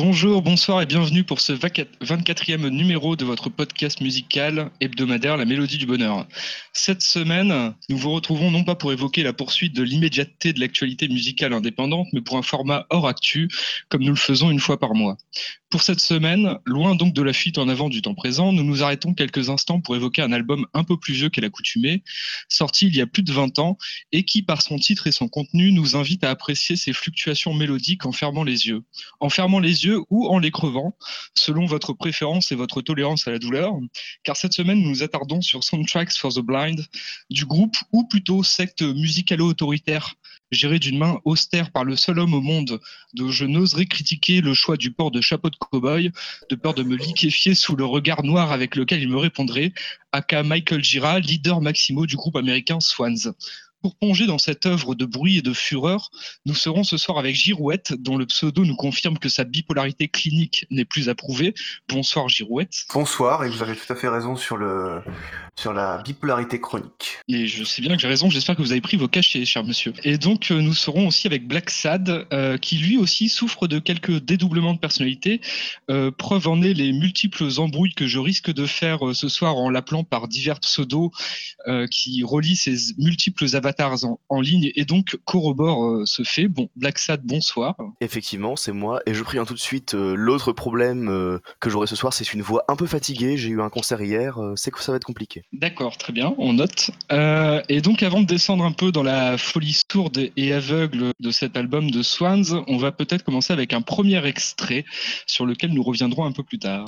Bonjour, bonsoir et bienvenue pour ce 24e numéro de votre podcast musical hebdomadaire La Mélodie du Bonheur. Cette semaine, nous vous retrouvons non pas pour évoquer la poursuite de l'immédiateté de l'actualité musicale indépendante, mais pour un format hors actu, comme nous le faisons une fois par mois. Pour cette semaine, loin donc de la fuite en avant du temps présent, nous nous arrêtons quelques instants pour évoquer un album un peu plus vieux qu'à l'accoutumée, sorti il y a plus de 20 ans et qui, par son titre et son contenu, nous invite à apprécier ses fluctuations mélodiques en fermant les yeux. En fermant les yeux ou en les crevant, selon votre préférence et votre tolérance à la douleur, car cette semaine, nous nous attardons sur Soundtracks for the Blind du groupe, ou plutôt secte musicalo-autoritaire géré d'une main austère par le seul homme au monde, dont je n'oserais critiquer le choix du port de chapeau de cow-boy, de peur de me liquéfier sous le regard noir avec lequel il me répondrait, aka Michael Gira, leader maximo du groupe américain Swans. Pour plonger dans cette œuvre de bruit et de fureur, nous serons ce soir avec Girouette, dont le pseudo nous confirme que sa bipolarité clinique n'est plus approuvée. Bonsoir Girouette. Bonsoir, et vous avez tout à fait raison sur, le, sur la bipolarité chronique. Et je sais bien que j'ai raison, j'espère que vous avez pris vos cachets, cher monsieur. Et donc euh, nous serons aussi avec Black Sad, euh, qui lui aussi souffre de quelques dédoublements de personnalité. Euh, preuve en est les multiples embrouilles que je risque de faire ce soir en l'appelant par divers pseudos qui relient ces multiples avatars en, ligne et donc corrobore euh, ce fait. Bon, Black Sad, bonsoir. Effectivement, c'est moi et je préviens tout de suite euh, l'autre problème euh, que j'aurai ce soir, c'est une voix un peu fatiguée. J'ai eu un concert hier, c'est que ça va être compliqué. D'accord, très bien, on note. et donc, avant de descendre un peu dans la folie sourde et aveugle de cet album de Swans, on va peut-être commencer avec un premier extrait sur lequel nous reviendrons un peu plus tard.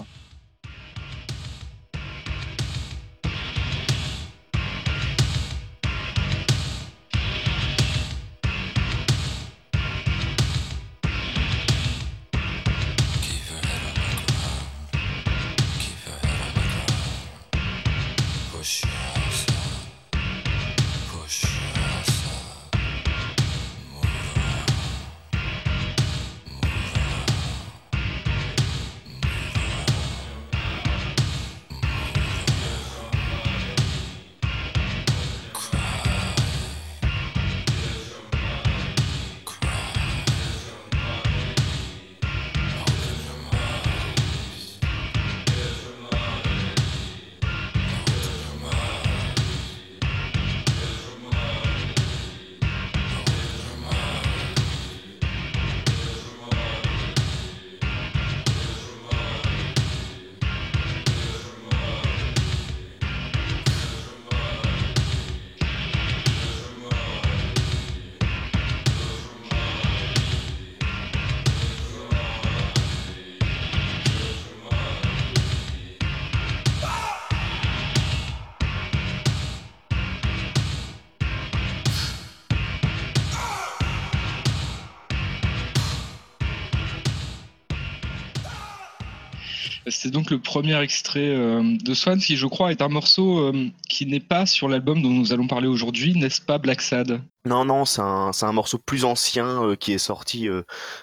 C'est donc le premier extrait euh, de Swan, qui je crois est un morceau euh, qui n'est pas sur l'album dont nous allons parler aujourd'hui, n'est-ce pas Black Sad? Non, non, c'est un, morceau plus ancien euh, qui est sorti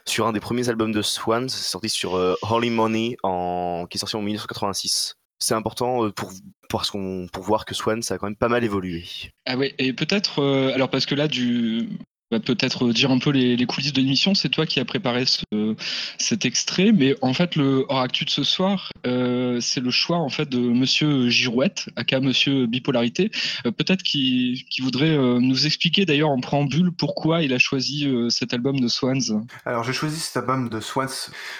sur un des premiers albums de Swan, c'est sorti sur Holy Money, en, qui est sorti en 1986 c'est important pour, parce qu'on, pour voir que Swan, ça a quand même pas mal évolué. Ah ouais, et peut-être, alors parce que là, du, va peut-être dire un peu les, coulisses de l'émission. C'est toi qui as préparé cet extrait, mais en fait, le hors actu de ce soir, euh, c'est le choix en fait de Monsieur Girouette, aka Monsieur Bipolarité. Euh, peut-être qu'il voudrait euh, nous expliquer d'ailleurs en préambule pourquoi il a choisi cet album de Swans. Alors, j'ai choisi cet album de Swans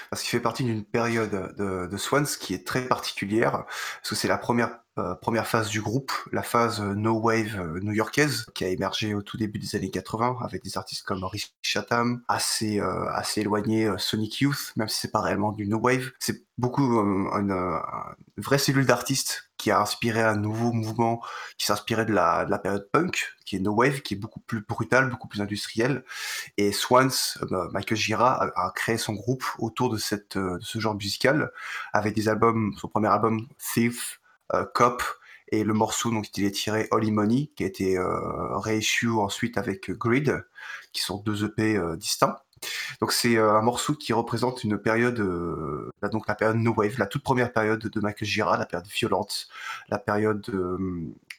parce qu'il fait partie d'une période de, de Swans qui est très particulière, parce que c'est la première euh, première phase du groupe, la phase euh, no wave euh, new-yorkaise qui a émergé au tout début des années 80 avec des artistes comme Rich Chatham, assez assez éloigné Sonic Youth, même si c'est pas réellement du no wave. C'est beaucoup une, vraie cellule d'artistes qui a inspiré un nouveau mouvement qui s'inspirait de la, de la période punk, qui est no wave, qui est beaucoup plus brutal, beaucoup plus industriel. Et Swans, Michael Gira a, créé son groupe autour de cette ce genre musical avec des albums, son premier album Thief, Cop Et le morceau donc il est tiré Holy Money, qui a été euh, reissue ensuite avec Grid, qui sont deux EP distincts. Donc c'est un morceau qui représente une période, donc la période No Wave, la toute première période de Michael Gira, la période violente, la période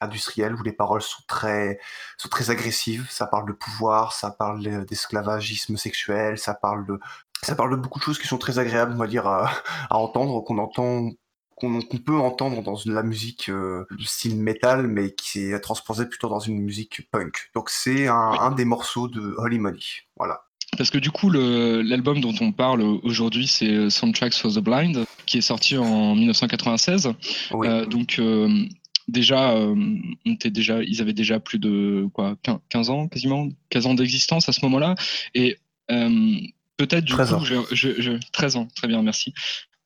industrielle où les paroles sont très, sont très agressives. Ça parle de pouvoir, ça parle d'esclavagisme sexuel, ça parle de, ça parle de beaucoup de choses qui sont très agréables, on va dire, à, entendre, qu'on entend qu'on peut entendre dans la musique euh, du style metal, mais qui est transposé plutôt dans une musique punk. Donc c'est un, un, des morceaux de Holy Money. Voilà. Parce que du coup, l'album dont on parle aujourd'hui, c'est euh, Soundtracks for the Blind, qui est sorti en 1996. Euh, donc, euh, déjà, on était déjà, ils avaient déjà plus de quoi, 15 ans quasiment, 15 ans d'existence à ce moment-là. Et peut-être du 13 coup, ans. Je, 13 ans, très bien, merci.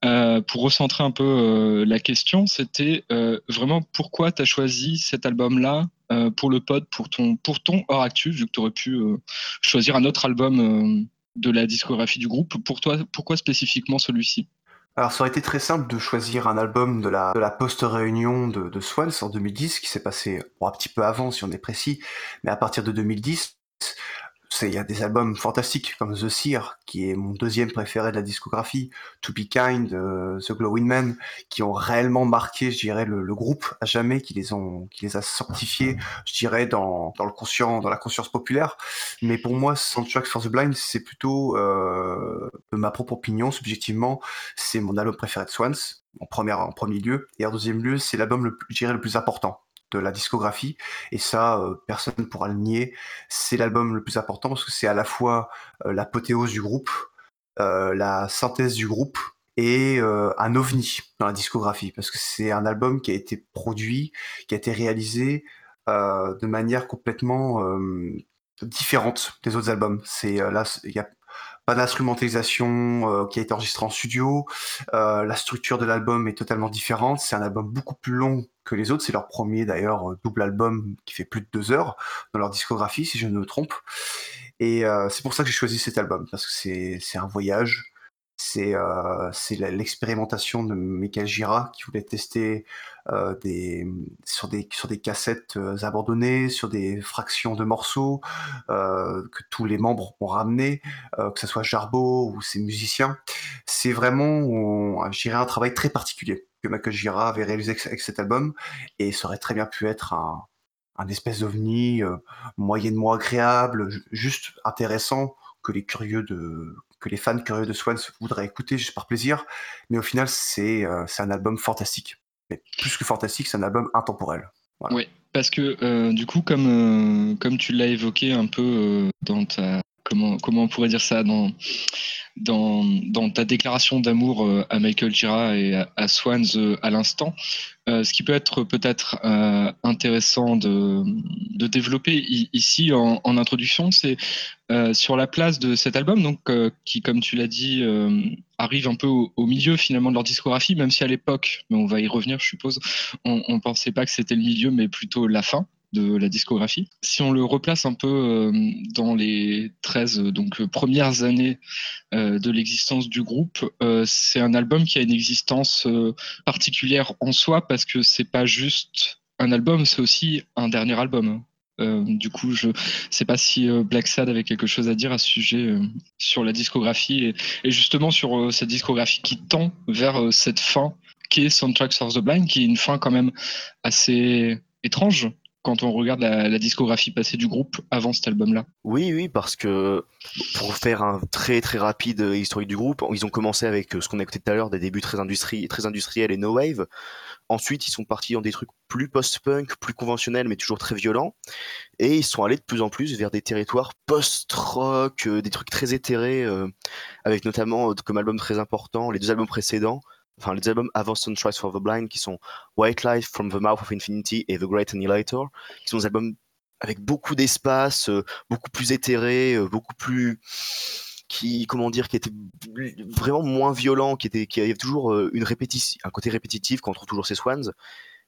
Pour recentrer un peu la question, c'était vraiment pourquoi tu as choisi cet album-là euh, pour le pod, pour ton, pour ton hors actu, vu que tu aurais pu euh, choisir un autre album euh, de la discographie du groupe. Pour toi, pourquoi spécifiquement celui-ci? Alors, ça aurait été très simple de choisir un album de la, de la post-réunion de, de Swans en 2010, qui s'est passé un petit peu avant, si on est précis, mais à partir de 2010, il y a des albums fantastiques comme The Seer, qui est mon deuxième préféré de la discographie, To Be Kind, euh, The Glowing Man, qui ont réellement marqué, je dirais, le, groupe à jamais, qui les ont, qui les a sanctifiés, je dirais, dans, dans le conscient, dans la conscience populaire. Mais pour moi, Soundtrack for the Blind, c'est plutôt, euh, ma propre opinion, subjectivement, c'est mon album préféré de Swans, en premier, en premier lieu, et en deuxième lieu, c'est l'album, le, je dirais, le plus important de la discographie. Et ça, euh, personne ne pourra le nier. C'est l'album le plus important parce que c'est à la fois euh, l'apothéose du groupe, euh, la synthèse du groupe et un ovni dans la discographie. Parce que c'est un album qui a été produit, qui a été réalisé de manière complètement différente des autres albums. C'est là, il y a pas d'instrumentalisation qui a été enregistrée en studio. La structure de l'album est totalement différente. C'est un album beaucoup plus long que les autres. C'est leur premier d'ailleurs euh, double album qui fait plus de deux heures dans leur discographie, si je ne me trompe. Et c'est pour ça que j'ai choisi cet album parce que c'est un voyage c'est euh, l'expérimentation de Michael Gira qui voulait tester euh, des, sur, des, sur des cassettes euh, abandonnées, sur des fractions de morceaux euh, que tous les membres ont ramené, euh, que ce soit Jarbo ou ses musiciens. C'est vraiment, je dirais, un travail très particulier que Michael Gira avait réalisé avec cet album et ça aurait très bien pu être un, espèce d'ovni moyennement agréable, juste intéressant que les curieux de que les fans curieux de Swans voudraient écouter juste par plaisir, mais au final, c'est euh, un album fantastique. Mais plus que fantastique, c'est un album intemporel. Oui, parce que euh, du coup, comme, euh, comme tu l'as évoqué un peu dans ta. Comment, on pourrait dire ça dans, ta déclaration d'amour à Michael Gira et à, Swans à l'instant, ce qui peut être peut-être intéressant de, développer ici en, introduction, c'est euh, sur la place de cet album, donc euh, qui, comme tu l'as dit, euh, arrive un peu au, milieu finalement de leur discographie, même si à l'époque, mais on va y revenir, je suppose, on, ne pensait pas que c'était le milieu, mais plutôt la fin de la discographie. Si on le replace un peu dans les 13 donc, premières années de l'existence du groupe, c'est un album qui a une existence particulière en soi parce que c'est pas juste un album, c'est aussi un dernier album. Euh, du coup, je ne sais pas si euh, Black Sad avait quelque chose à dire à ce sujet euh, sur la discographie et, justement sur cette discographie qui tend vers cette fin qui est Soundtracks for the Blind, qui est une fin quand même assez étrange quand on regarde la, discographie passée du groupe avant cet album-là. Oui, oui, parce que pour faire un très très rapide historique du groupe, ils ont commencé avec ce qu'on a écouté tout à l'heure, des débuts très, très industriels et no wave. Ensuite, ils sont partis dans des trucs plus post-punk, plus conventionnels, mais toujours très violents. Et ils sont allés de plus en plus vers des territoires post-rock, euh, des trucs très éthérés, euh, avec notamment euh, comme album très important les deux albums précédents, enfin les albums avant Sunrise for the Blind, qui sont White Light from the Mouth of Infinity et The Great Annihilator, qui sont des albums avec beaucoup d'espace, beaucoup plus éthérés, beaucoup plus qui comment dire qui était vraiment moins violent qui était qui avait toujours euh, une répétition un côté répétitif qu'on trouve toujours chez Swans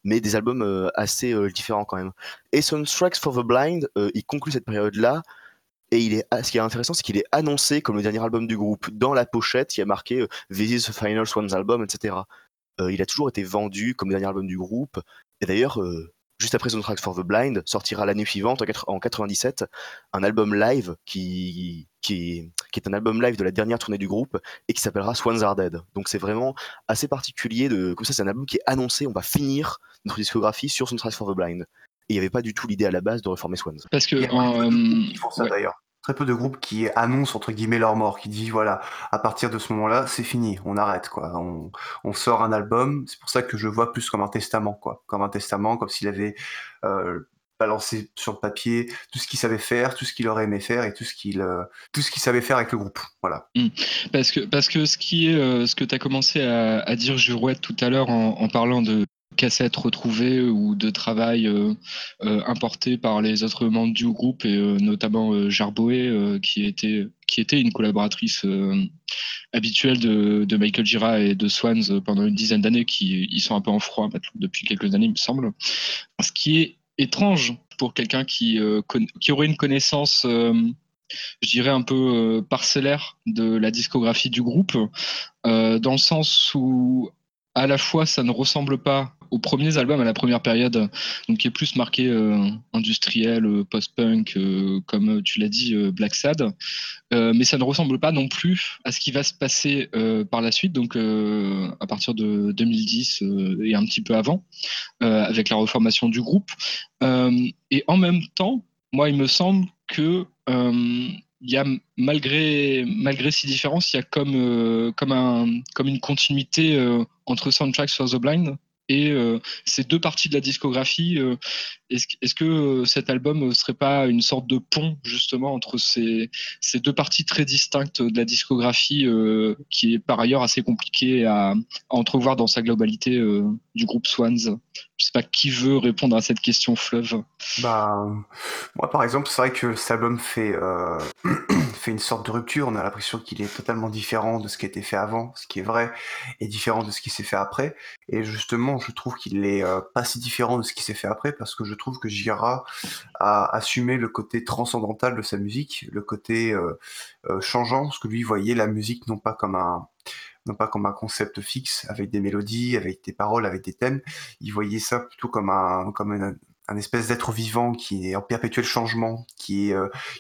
mais des albums euh, assez euh, différents quand même. Et Soundtracks for the Blind il conclut cette période là et il est ce qui est intéressant c'est qu'il est annoncé comme le dernier album du groupe dans la pochette il y a marqué This is the final Swans album etc il a toujours été vendu comme le dernier album du groupe. Et d'ailleurs, juste après Soundtracks for the Blind, sortira l'année suivante, en 97, un album live qui, qui, est, un album live de la dernière tournée du groupe et qui s'appellera Swans Are Dead. Donc c'est vraiment assez particulier de, comme ça, c'est un album qui est annoncé, on va finir notre discographie sur Soundtracks for the Blind. Et il n'y avait pas du tout l'idée à la base de reformer Swans. Parce que. Ils font ça d'ailleurs très peu de groupes qui annoncent entre guillemets leur mort, qui disent voilà, à partir de ce moment-là, c'est fini, on arrête quoi, on, sort un album. C'est pour ça que je vois plus comme un testament quoi, comme un testament, comme s'il avait euh, balancé sur le papier tout ce qu'il savait faire, tout ce qu'il aurait aimé faire et tout ce qu'il euh, tout ce qu'il savait faire avec le groupe. Voilà. Mmh. Parce que parce que ce qui est euh, ce que tu as commencé à, dire Jurouette tout à l'heure en, parlant de cassettes retrouvées ou de travail euh, euh, importé par les autres membres du groupe et euh, notamment Jarboé qui était qui était une collaboratrice habituelle de, Michael Gira et de Swans pendant une dizaine d'années qui ils sont un peu en froid depuis quelques années il me semble. Ce qui est étrange pour quelqu'un qui qui aurait une connaissance je dirais un peu parcellaire de la discographie du groupe dans le sens où à la fois ça ne ressemble pas aux premiers albums, à la première période, donc qui est plus marqué euh, industriel, euh, post-punk, euh, comme tu l'as dit, Black Sad. mais ça ne ressemble pas non plus à ce qui va se passer par la suite, donc à partir de 2010 et un petit peu avant, avec la reformation du groupe. et en même temps, moi, il me semble que il y a malgré malgré ces différences, il y a comme comme un comme une continuité entre Soundtracks for the Blind et euh, ces deux parties de la discographie, euh, est-ce que euh, cet album ne serait pas une sorte de pont justement entre ces, ces deux parties très distinctes de la discographie qui est par ailleurs assez compliqué à, entrevoir dans sa globalité du groupe Swans? Je sais pas qui veut répondre à cette question fleuve. Bah, moi par exemple, c'est vrai que cet album fait, fait une sorte de rupture. On a l'impression qu'il est totalement différent de ce qui a été fait avant, ce qui est vrai, et différent de ce qui s'est fait après. Et justement, je trouve qu'il est euh, pas si différent de ce qui s'est fait après parce que je trouve que Gira a assumé le côté transcendantal de sa musique, le côté euh, euh, changeant, parce que lui voyait la musique non pas comme un non pas comme un concept fixe avec des mélodies, avec des paroles, avec des thèmes. Il voyait ça plutôt comme un comme un, espèce d'être vivant qui est en perpétuel changement, qui est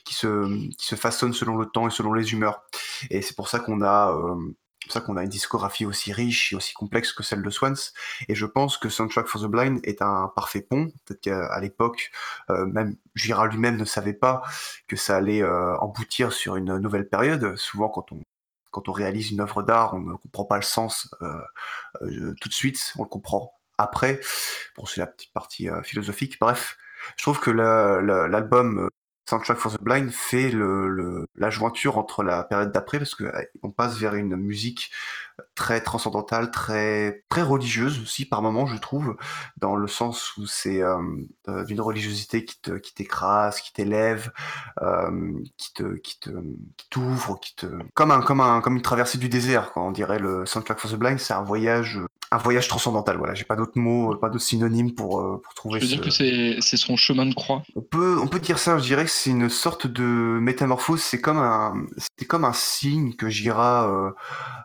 qui se qui se façonne selon le temps et selon les humeurs. Et c'est pour ça qu'on a c'est pour ça qu'on a une discographie aussi riche et aussi complexe que celle de Swans. Et je pense que Soundtrack for the Blind est un parfait pont. Peut-être qu'à l'époque, euh, même Gira lui-même ne savait pas que ça allait euh, emboutir sur une nouvelle période. Souvent, quand on réalise une œuvre d'art, on ne comprend pas le sens euh, tout de suite, on le comprend après. Bon, c'est la petite partie philosophique. Bref, je trouve que l'album Soundtrack for the Blind fait le, la jointure entre la période d'après parce que on passe vers une musique très transcendantale, très très religieuse aussi par moments je trouve, dans le sens où c'est euh, euh, d'une religiosité qui te qui t'écrase, qui t'élève, euh, qui te qui te qui t'ouvre, qui te comme un comme un comme une traversée du désert quoi. On dirait le Soundtrack for the Blind, c'est un voyage un voyage transcendantal. Voilà, j'ai pas d'autres mots, pas d'autres synonymes pour, euh, pour trouver. Je veux dire que c'est, c'est son chemin de croix? On peut, on peut dire ça. Je dirais que c'est une sorte de métamorphose. C'est comme un, c'est comme un signe que Gira. Euh,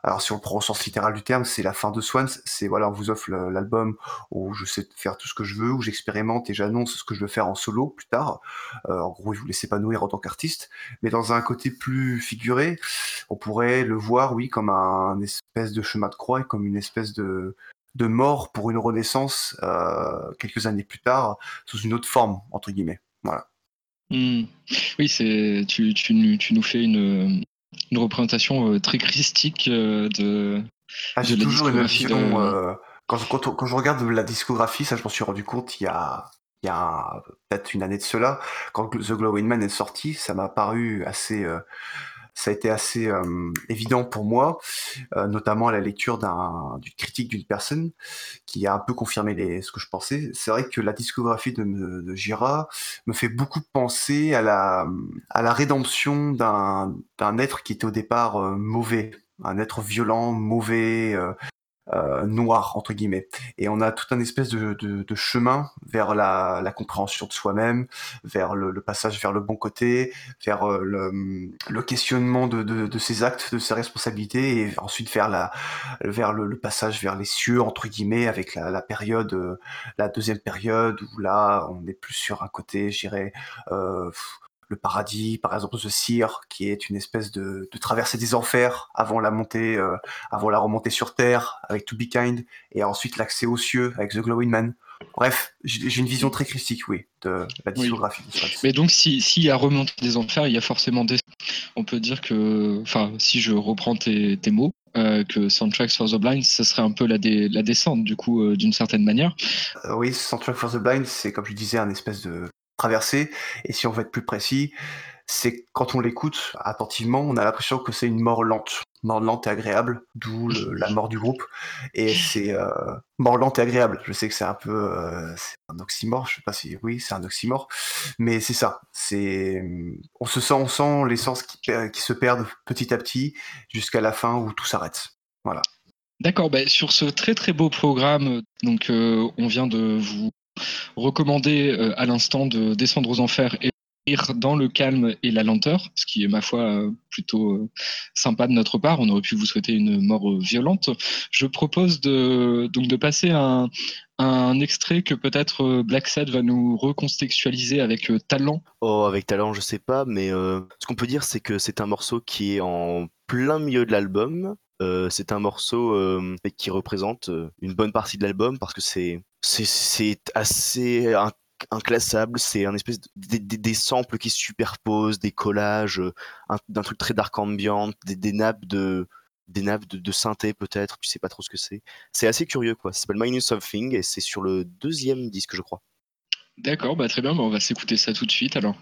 alors si on le prend au sens littéral du terme, c'est la fin de Swans. C'est voilà, on vous offre l'album où je sais faire tout ce que je veux, où j'expérimente et j'annonce ce que je veux faire en solo plus tard. Euh, en gros, il vous laisse épanouir en tant qu'artiste. Mais dans un côté plus figuré, on pourrait le voir, oui, comme un espèce de chemin de croix et comme une espèce de de mort pour une renaissance euh, quelques années plus tard sous une autre forme entre guillemets. Voilà. Hmm. Oui, c'est tu, tu, tu, nous fais une, une représentation euh, très christique euh, de. Ah, j'ai toujours une vision. quand, quand, quand, je regarde la discographie, ça je m'en suis rendu compte il y a il y a peut-être une année de cela, quand The Glowing Man est sorti, ça m'a paru assez ça a été assez évident pour moi, notamment à la lecture d'une critique d'une personne qui a un peu confirmé ce que je pensais. C'est vrai que la discographie de, Gira me fait beaucoup penser à la, rédemption d'un être qui était au départ mauvais, un être violent, mauvais, noir entre guillemets. Et on a tout un espèce de, de, de chemin vers la, la, compréhension de soi-même, vers le, le, passage vers le bon côté, vers euh, le, le, questionnement de, de, ses actes, de ses responsabilités, et ensuite vers la vers le, passage vers les cieux entre guillemets avec la, la période, euh, la deuxième période où là on est plus sur un côté, j'irais euh, le paradis, par exemple The Seer, qui est une espèce de, de traversée des enfers avant la montée, euh, avant la remontée sur Terre avec To Be Kind, et ensuite l'accès aux cieux avec The Glowing Man. Bref, j'ai une vision très critique, oui, de la discographie. Oui. Mais donc, s'il si y a remontée des enfers, il y a forcément des. On peut dire que, enfin, si je reprends tes, tes mots, euh, que Soundtracks for the Blind, ce serait un peu la, dé, la descente, du coup, euh, d'une certaine manière. Euh, oui, Soundtrack for the Blind, c'est comme je disais, un espèce de traversée. Et si on veut être plus précis, c'est quand on l'écoute attentivement, on a l'impression que c'est une mort lente. Mort lente et agréable, d'où la mort du groupe. Et c'est euh, mort lente et agréable. Je sais que c'est un peu euh, un oxymore, je sais pas si oui, c'est un oxymore, mais c'est ça. C'est on se sent, on sent les sens qui, se perdent petit à petit jusqu'à la fin où tout s'arrête. Voilà. D'accord, bah, sur ce très très beau programme, donc euh, on vient de vous recommander euh, à l'instant de descendre aux enfers et dans le calme et la lenteur, ce qui est ma foi euh, plutôt euh, sympa de notre part. On aurait pu vous souhaiter une mort violente. Je propose de, donc de passer un, un extrait que peut-être Black Sad va nous recontextualiser avec talent. Oh, avec talent, je sais pas, mais ce qu'on peut dire, c'est que c'est un morceau qui est en plein milieu de l'album. C'est un morceau qui représente une bonne partie de l'album parce que c'est c'est assez inclassable, c'est un espèce de, des, samples qui se superposent, des collages, d'un truc très dark ambient, des, des nappes de des nappes de, de synthé peut-être, tu sais pas trop ce que c'est. C'est assez curieux quoi. Ça s'appelle Minus Something et c'est sur le deuxième disque je crois. D'accord, bah très bien, bah on va s'écouter ça tout de suite alors.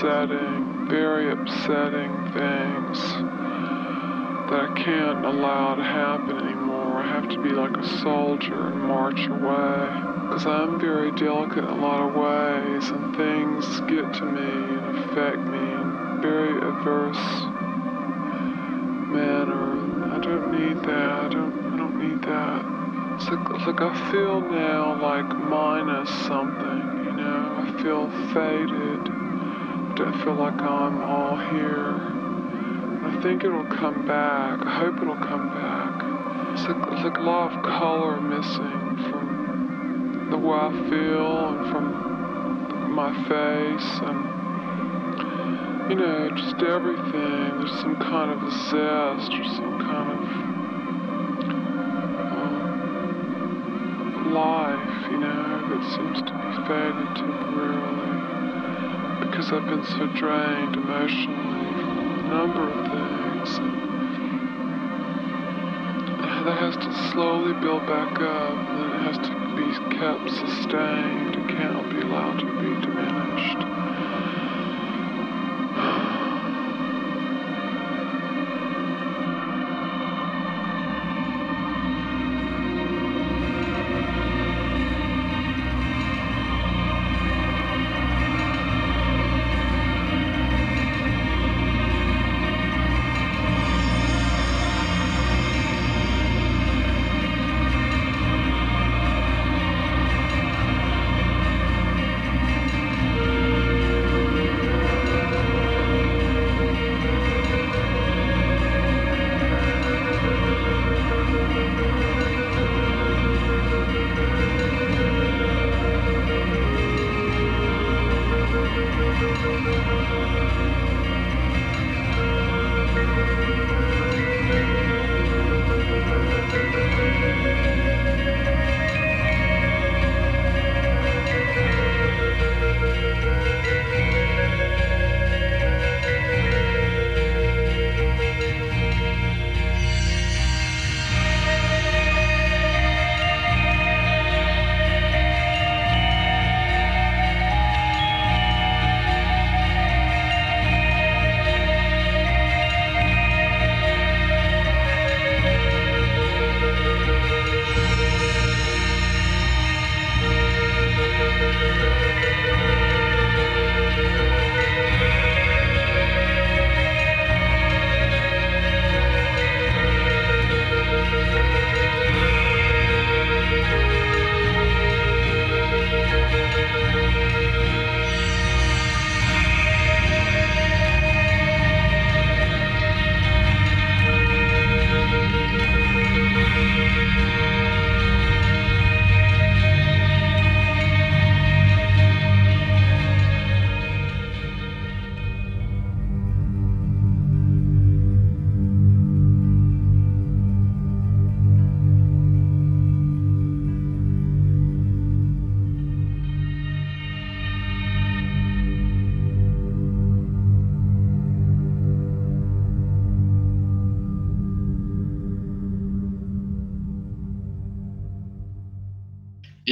Upsetting, very upsetting things that I can't allow to happen anymore. I have to be like a soldier and march away. Because I'm very delicate in a lot of ways, and things get to me and affect me in very adverse manner. I don't need that. I don't. I don't need that. It's like, it's like I feel now like minus something. You know, I feel faded. I feel like I'm all here. I think it'll come back. I hope it'll come back. It's like, it's like a lot of color missing from the way I feel and from my face and, you know, just everything. There's some kind of a zest or some kind of um, life, you know, that seems to be faded temporarily because I've been so drained emotionally from a number of things. That has to slowly build back up, and it has to be kept sustained. It can't be allowed to be diminished.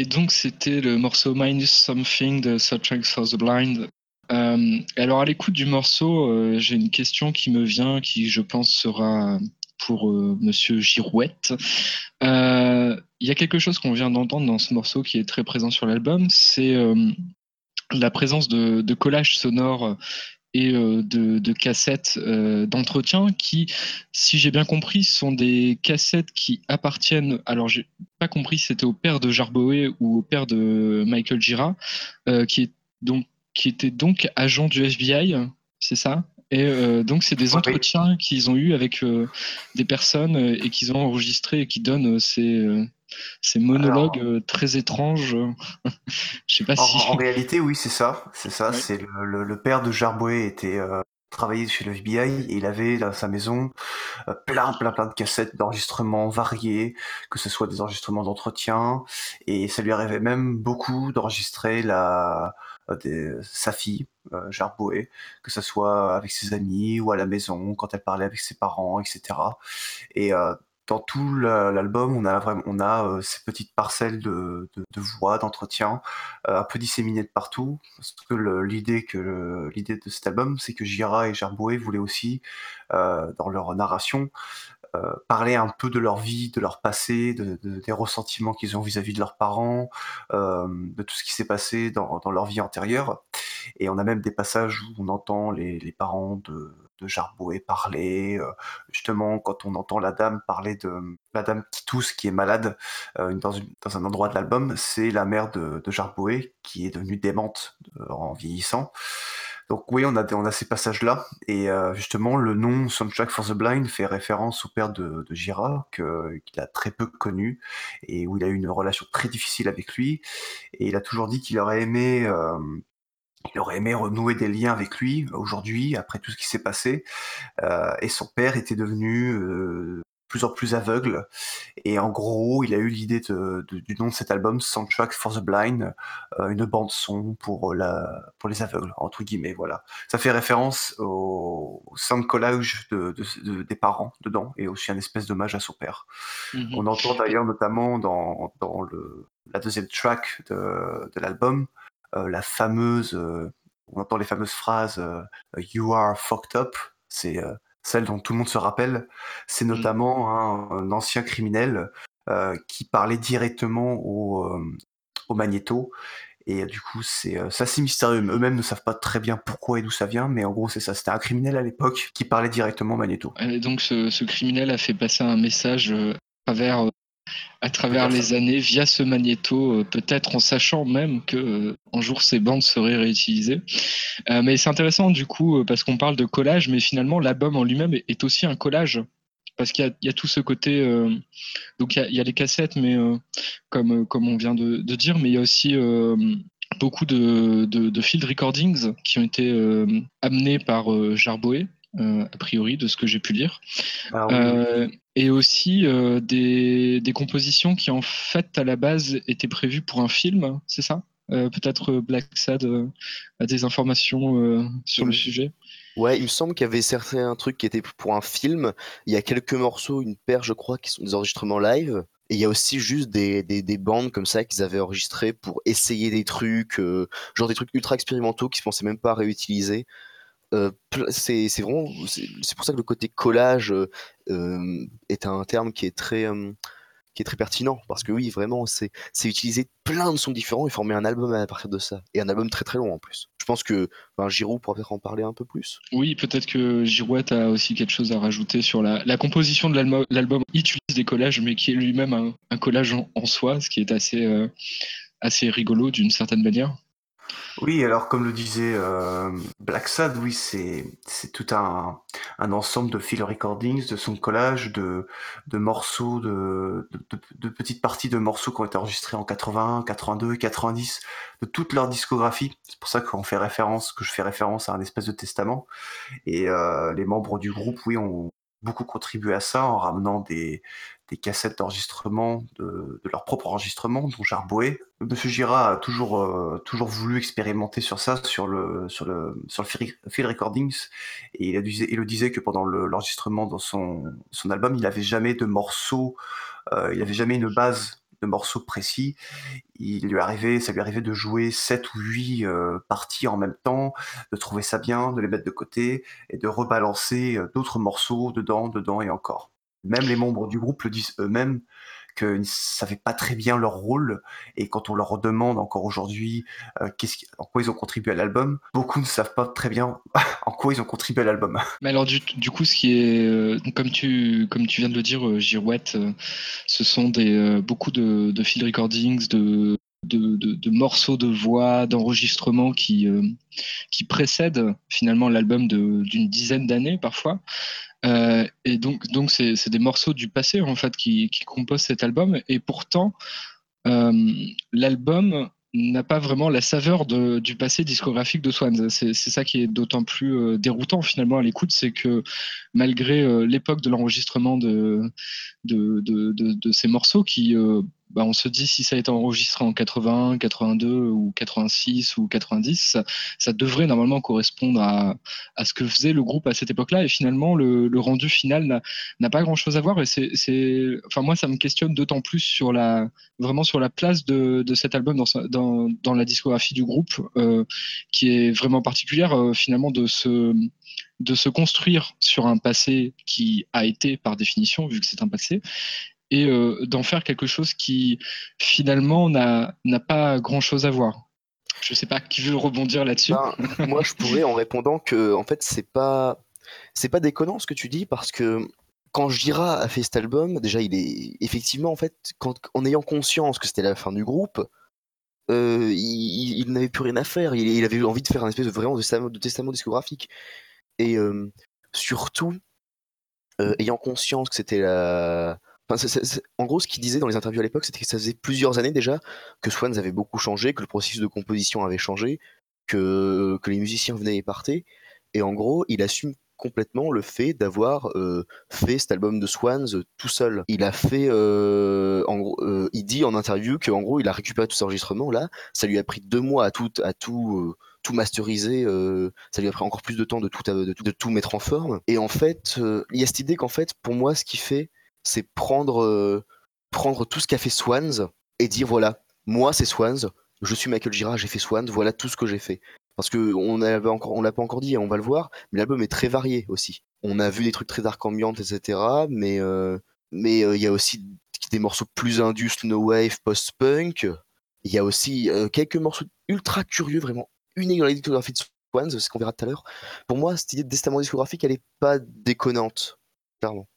Donc c'était le morceau Minus Something de Searching for the Blind. Euh, alors à l'écoute du morceau, euh, j'ai une question qui me vient, qui je pense sera pour euh, Monsieur Girouette. Il y a quelque chose qu'on vient d'entendre dans ce morceau qui est très présent sur l'album, c'est la présence de collages sonores et euh, de, cassettes euh, d'entretien qui, si j'ai bien compris, sont des cassettes qui appartiennent. Alors, j'ai pas compris si c'était au père de Jarboé ou au père de Michael Gira, euh, qui, est donc, qui était donc agent du FBI, c'est ça? Et donc, c'est des entretiens qu'ils ont eu avec des personnes et qu'ils ont enregistrés et qui donnent ces, ces monologues euh, très étranges. Je sais pas en, si. En réalité, oui, c'est ça. C'est ça. C'est le, le, père de Jarboué était euh, travaillé chez le FBI et il avait dans sa maison euh, plein, plein, plein de cassettes d'enregistrements variés, que ce soit des enregistrements d'entretien et ça lui arrivait même beaucoup d'enregistrer la des, sa fille, euh, que ce soit avec ses amis ou à la maison, quand elle parlait avec ses parents, etc. Et euh, dans tout l'album, on a vraiment, on a euh, ces petites parcelles de, voix, d'entretien, euh, un peu disséminées de partout. Parce que l'idée que l'idée de cet album, c'est que Gira et Gerboué voulaient aussi, euh, dans leur narration, parler un peu de leur vie, de leur passé, de, des ressentiments qu'ils ont vis-à-vis de leurs parents, de tout ce qui s'est passé dans, leur vie antérieure. Et on a même des passages où on entend les parents de de Jarboué parler, euh, justement quand on entend la dame parler de Madame Titous qui est malade euh, dans, un endroit de l'album, c'est la mère de, de qui est devenue démente euh, en vieillissant. Donc oui, on a, on a ces passages-là, et justement le nom Soundtrack for the Blind fait référence au père de, de Gira, qu'il a très peu connu, et où il a eu une relation très difficile avec lui, et il a toujours dit qu'il aurait aimé il aurait aimé renouer des liens avec lui aujourd'hui, après tout ce qui s'est passé. Euh, et son père était devenu euh, plus en plus aveugle. Et en gros, il a eu l'idée de, du nom de cet album, Soundtrack for the Blind, euh, une bande son pour, la, pour les aveugles, entre guillemets. Voilà. Ça fait référence au, sound collage de, de, des parents dedans, et aussi un espèce d'hommage à son père. Mm-hmm. On entend d'ailleurs notamment dans, dans le, la deuxième track de, de l'album, euh, la fameuse, euh, on entend les fameuses phrases euh, You are fucked up, c'est celle dont tout le monde se rappelle. C'est mmh. notamment un, ancien criminel qui parlait directement au, au magnéto. Et du coup, c'est assez mystérieux. Eux-mêmes ne savent pas très bien pourquoi et d'où ça vient, mais en gros, c'est ça. C'était un criminel à l'époque qui parlait directement au magnéto. Et donc, ce, ce, criminel a fait passer un message à travers à travers les années via ce magnéto, euh, peut-être en sachant même que euh, un jour ces bandes seraient réutilisées. Euh, mais c'est intéressant du coup parce qu'on parle de collage, mais finalement l'album en lui-même est aussi un collage parce qu'il y, a tout ce côté. donc il y, a, les cassettes, mais comme comme on vient de, dire, mais il y a aussi beaucoup de, de, field recordings qui ont été amenés par Jarboé, a priori, de ce que j'ai pu lire. Ah et aussi euh, des, des, compositions qui en fait à la base étaient prévues pour un film, c'est ça? Euh, Peut-être euh, Black Sad a des informations sur le sujet. Ouais, il me semble qu'il y avait certains trucs qui étaient pour un film. Il y a quelques morceaux, une paire je crois, qui sont des enregistrements live. Et il y a aussi juste des, des, des bandes comme ça qu'ils avaient enregistrées pour essayer des trucs, genre des trucs ultra expérimentaux qu'ils ne pensaient même pas réutiliser. Euh, c'est vraiment c'est pour ça que le côté collage euh, euh, est un terme qui est très qui est très pertinent. Parce que oui vraiment c'est utiliser plein de sons différents et former un album à partir de ça. Et un album très très long en plus. Je pense que ben, Giroud pourrait peut-être en parler un peu plus. Oui peut-être que Girouette a aussi quelque chose à rajouter sur la, composition de l'album il utilise des collages mais qui est lui-même un, un, collage en, en, soi ce qui est assez assez rigolo d'une certaine manière oui, alors comme le disait euh, Black Sad, oui, c'est tout un, ensemble de field recordings, de son collage, de, morceaux, de, petites parties de morceaux qui ont été enregistrés en 80, 82, 90, de toute leur discographie. C'est pour ça qu'on fait référence, que je fais référence à un espèce de testament. Et euh, les membres du groupe, oui, ont beaucoup contribué à ça en ramenant des, des cassettes d'enregistrement de, de, leur propre enregistrement, dont Jarboué. Monsieur Gira a toujours, euh, toujours voulu expérimenter sur ça, sur le, sur le, sur le field recordings, et il, a, il le disait que pendant l'enregistrement dans son, son album, il n'avait jamais de morceaux, euh, il n'avait jamais une base de morceaux précis. Il lui arrivait, ça lui arrivait de jouer 7 ou 8 parties en même temps, de trouver ça bien, de les mettre de côté et de rebalancer d'autres morceaux dedans, dedans et encore. Même les membres du groupe le disent eux-mêmes qu'ils ne savaient pas très bien leur rôle. Et quand on leur demande encore aujourd'hui euh, en quoi ils ont contribué à l'album, beaucoup ne savent pas très bien en quoi ils ont contribué à l'album. Mais alors du, coup, ce qui est, euh, comme, tu, viens de le dire, euh, Girouette, ce sont des, beaucoup de, field recordings, de, morceaux de voix, d'enregistrements qui précèdent finalement l'album d'une dizaine d'années parfois. Euh, et donc, donc c'est, des morceaux du passé en fait qui, qui composent cet album. Et pourtant, euh, l'album n'a pas vraiment la saveur de, du passé discographique de Swans. C'est, ça qui est d'autant plus euh, déroutant finalement à l'écoute, c'est que malgré l'époque de l'enregistrement de, de, de, de, ces morceaux qui bah, on se dit si ça a été enregistré en 81, 82 ou 86 ou 90, ça, devrait normalement correspondre à, à, ce que faisait le groupe à cette époque-là. Et finalement, le, rendu final n'a pas grand-chose à voir. Et c'est, enfin moi, ça me questionne d'autant plus sur la, vraiment sur la place de, de cet album dans, dans, dans, la discographie du groupe, euh, qui est vraiment particulière euh, finalement de se de se construire sur un passé qui a été par définition, vu que c'est un passé, et euh, d'en faire quelque chose qui finalement n'a pas grand-chose à voir. Je sais pas qui veut rebondir là-dessus. Ben, moi, je pourrais en répondant que en fait, c'est pas c'est pas déconnant ce que tu dis parce que quand Jira a fait cet album, déjà, il est effectivement en fait, en ayant conscience que c'était la fin du groupe, euh, il, n'avait plus rien à faire. Il, avait envie de faire un espèce de vraiment de, testament discographique. Et euh, surtout, ayant conscience que c'était la en gros, ce qu'il disait dans les interviews à l'époque, c'était que ça faisait plusieurs années déjà que Swans avait beaucoup changé, que le processus de composition avait changé, que, que les musiciens venaient et partaient. Et en gros, il assume complètement le fait d'avoir euh, fait cet album de Swans euh, tout seul. Il a fait, euh, en gros, il dit en interview qu'en gros, il a récupéré tout cet enregistrement là. Ça lui a pris deux mois à tout, à tout, tout masteriser. ça lui a pris encore plus de temps de tout, de tout mettre en forme. Et en fait, il y a cette idée qu'en fait, pour moi, ce qui fait c'est prendre, euh, prendre tout ce qu'a fait Swans et dire voilà, moi c'est Swans, je suis Michael Gira, j'ai fait Swans, voilà tout ce que j'ai fait. Parce que on l'a pas encore dit, on va le voir, mais l'album est très varié aussi. On a vu des trucs très dark ambient, etc. Mais euh, mais euh, il y a aussi des morceaux plus indus, no wave, post-punk. Il y a aussi quelques morceaux ultra curieux, vraiment uniques dans la discographie de Swans, ce qu'on verra tout à l'heure. Pour moi, cette idée de testament discographique, elle est pas déconnante, clairement.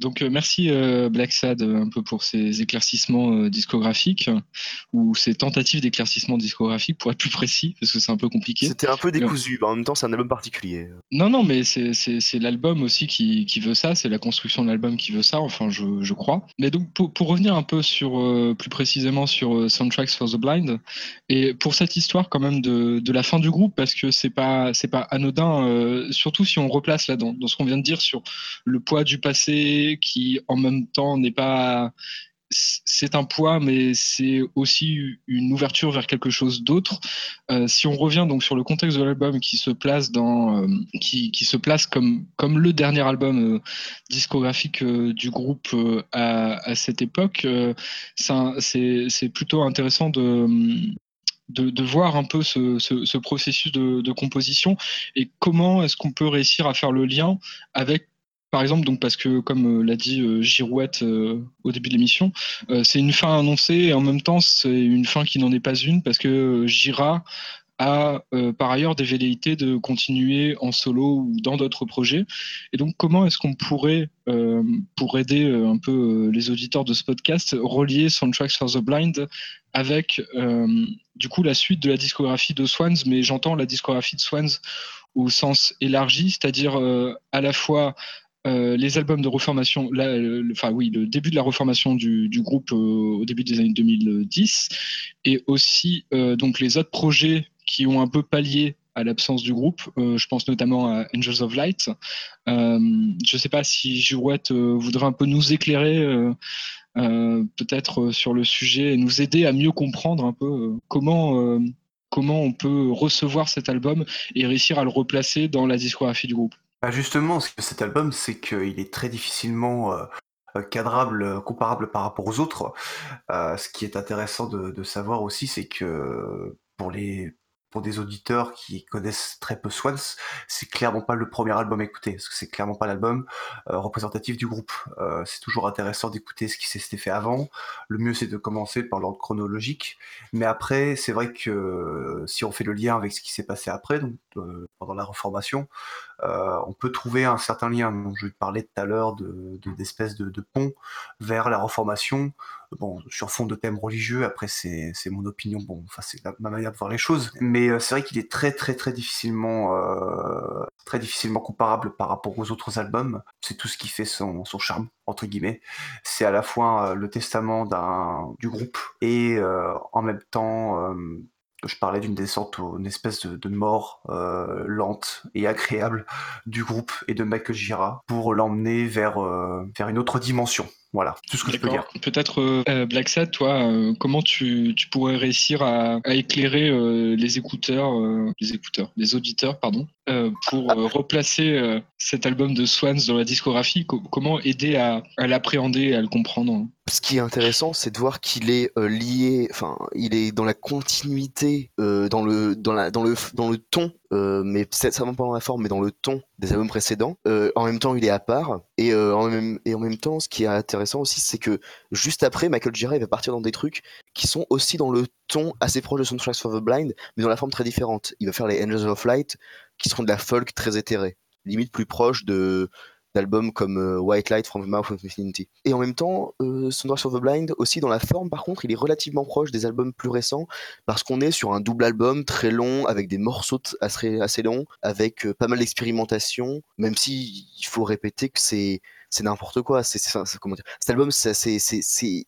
Donc euh, merci euh, Black Sad un peu pour ces éclaircissements euh, discographiques ou ces tentatives d'éclaircissement discographique pour être plus précis parce que c'est un peu compliqué. C'était un peu décousu, en même temps c'est un album particulier. Non non mais c'est l'album aussi qui, qui, veut ça, c'est la construction de l'album qui veut ça, enfin je, je crois. Mais donc pour, pour revenir un peu sur plus précisément sur Soundtracks for the Blind et pour cette histoire quand même de, de la fin du groupe parce que c'est pas c'est pas anodin surtout si on replace là dans, dans ce qu'on vient de dire sur le poids du passé qui en même temps n'est pas c'est un poids, mais c'est aussi une ouverture vers quelque chose d'autre. Euh, si on revient donc sur le contexte de l'album qui se place dans, euh, qui, qui, se place comme comme le dernier album euh, discographique du groupe à, cette époque, c'est plutôt intéressant de de, voir un peu ce, ce, ce processus de, composition et comment est-ce qu'on peut réussir à faire le lien avec par exemple, donc parce que, comme euh, l'a dit euh, Girouette euh, au début de l'émission, c'est une fin annoncée et en même temps, c'est une fin qui n'en est pas une parce que Gira a par ailleurs des velléités de continuer en solo ou dans d'autres projets. Et donc, comment est-ce qu'on pourrait, pour aider un peu les auditeurs de ce podcast, relier Soundtracks for the Blind avec du coup la suite de la discographie de Swans, mais j'entends la discographie de Swans au sens élargi, c'est-à-dire à la fois euh, les albums de reformation, enfin oui, le début de la reformation du, groupe euh, au début des années 2010, et aussi euh, donc les autres projets qui ont un peu pallié à l'absence du groupe. je pense notamment à Angels of Light. je ne sais pas si Girouette voudrait un peu nous éclairer. peut-être sur le sujet et nous aider à mieux comprendre un peu comment, comment on peut recevoir cet album et réussir à le replacer dans la discographie du groupe. Bah justement, ce que cet album, c'est qu'il est très difficilement euh, cadrable, comparable par rapport aux autres. ce qui est intéressant de, savoir aussi, c'est que pour les pour des auditeurs qui connaissent très peu Swans, c'est clairement pas le premier album à écouter, parce que c'est clairement pas l'album euh, représentatif du groupe. Euh, c'est toujours intéressant d'écouter ce qui s'était fait avant. Le mieux, c'est de commencer par l'ordre chronologique. Mais après, c'est vrai que euh, si on fait le lien avec ce qui s'est passé après, donc pendant la Reformation, on peut trouver un certain lien. Donc, je parlais tout à l'heure de, d'espèces de, de, pont vers la Reformation bon, sur fond de thèmes religieux, après c'est mon opinion, bon, enfin c'est ma manière de voir les choses, mais euh, c'est vrai qu'il est très très très difficilement euh, très difficilement comparable par rapport aux autres albums. C'est tout ce qui fait son, son charme entre guillemets. C'est à la fois euh, le testament du groupe et en même temps je parlais d'une descente, une espèce de, mort euh, lente et agréable du groupe et de Michael Gira pour l'emmener vers, vers une autre dimension. Voilà, tout ce que je peux dire. Peut-être euh, Black Sad, toi, euh, comment tu, tu, pourrais réussir à, à éclairer euh, les écouteurs, euh, les écouteurs, les auditeurs, pardon, euh, pour replacer cet album de Swans dans la discographie? Comment aider à, à l'appréhender et à le comprendre Ce qui est intéressant, c'est de voir qu'il est lié, enfin, il est dans la continuité, dans le dans la dans le dans le ton mais ça va pas dans la forme, mais dans le ton des albums précédents. Euh, en même temps, il est à part. Et, euh, en même, et en même temps, ce qui est intéressant aussi, c'est que juste après, Michael Gira va partir dans des trucs qui sont aussi dans le ton assez proche de Soundtracks for the Blind, mais dans la forme très différente. Il va faire les Angels of Light, qui seront de la folk très éthérée, limite plus proche de d'albums comme euh, White Light from the Mouth of Infinity. Et en même temps, euh, Soundtracks of the Blind, aussi dans la forme, par contre, il est relativement proche des albums plus récents, parce qu'on est sur un double album très long, avec des morceaux assez, assez longs, avec euh, pas mal d'expérimentation, même si il faut répéter que c'est c'est n'importe quoi. C'est, comment dire Cet album, c'est,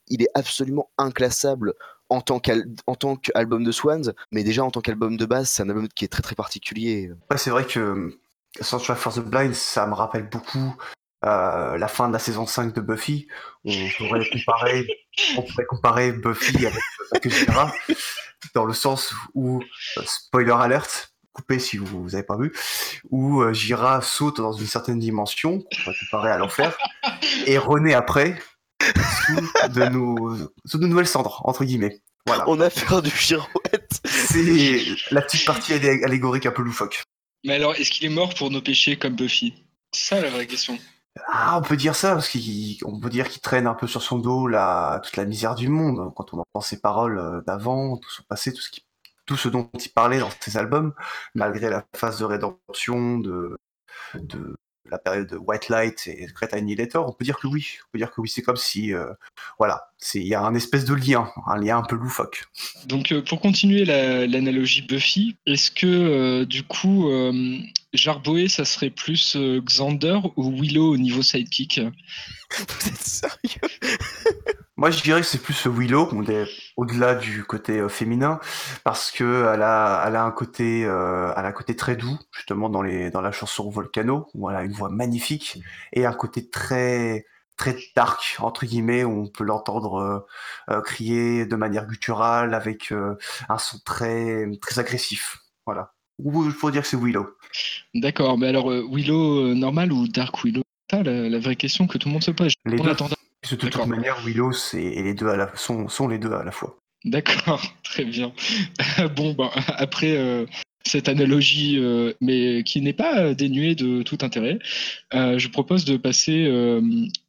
il est absolument inclassable en tant, qu'album de Swans, mais déjà en tant qu'album de base, c'est un album qui est très très particulier. Ouais, c'est vrai que Sanctuary for the Blind, ça me rappelle beaucoup euh, la fin de la saison 5 de Buffy. On pourrait comparer, on pourrait comparer Buffy avec Akira, dans le sens où, euh, spoiler alert, coupé si vous n'avez pas vu, où euh, Jira saute dans une certaine dimension, qu'on pourrait comparer à l'enfer, et renaît après sous de, nos, sous de nouvelles cendres, entre guillemets. Voilà. On a fait du girouette. C'est la petite partie allégorique un peu loufoque. Mais alors, est-ce qu'il est mort pour nos péchés comme Buffy? C'est ça la vraie question. Ah, on peut dire ça, parce qu'on peut dire qu'il traîne un peu sur son dos la, toute la misère du monde, quand on entend ses paroles euh, d'avant, tout son passé, tout ce, qui, tout ce dont il parlait dans ses albums, malgré la phase de rédemption, de, de, la période de White Light et Great Annihilator, on peut dire que oui. On peut dire que oui, c'est comme si, euh, voilà, il y a un espèce de lien, un lien un peu loufoque. Donc, euh, pour continuer l'analogie Buffy, est-ce que euh, du coup, Jarboé, ça serait plus Xander ou Willow au niveau sidekick? Vous êtes sérieux? Moi, je dirais que c'est plus Willow, au-delà du côté euh, féminin, parce que elle a, elle a un côté, euh, elle a un côté très doux, justement dans les, dans la chanson Volcano, où elle a une voix magnifique, et un côté très, très dark entre guillemets, où on peut l'entendre euh, crier de manière gutturale avec un son très, très agressif. Voilà. Ou il faut dire que c'est Willow. D'accord, mais alors Willow normal ou Dark Willow? La, la, vraie question que tout le monde se pose. Les. De toute manière, Willow et les deux à la, sont, sont les deux à la fois. D'accord, très bien. bon, ben, après euh, cette analogie, euh, mais qui n'est pas dénuée de tout intérêt, euh, je propose de passer euh,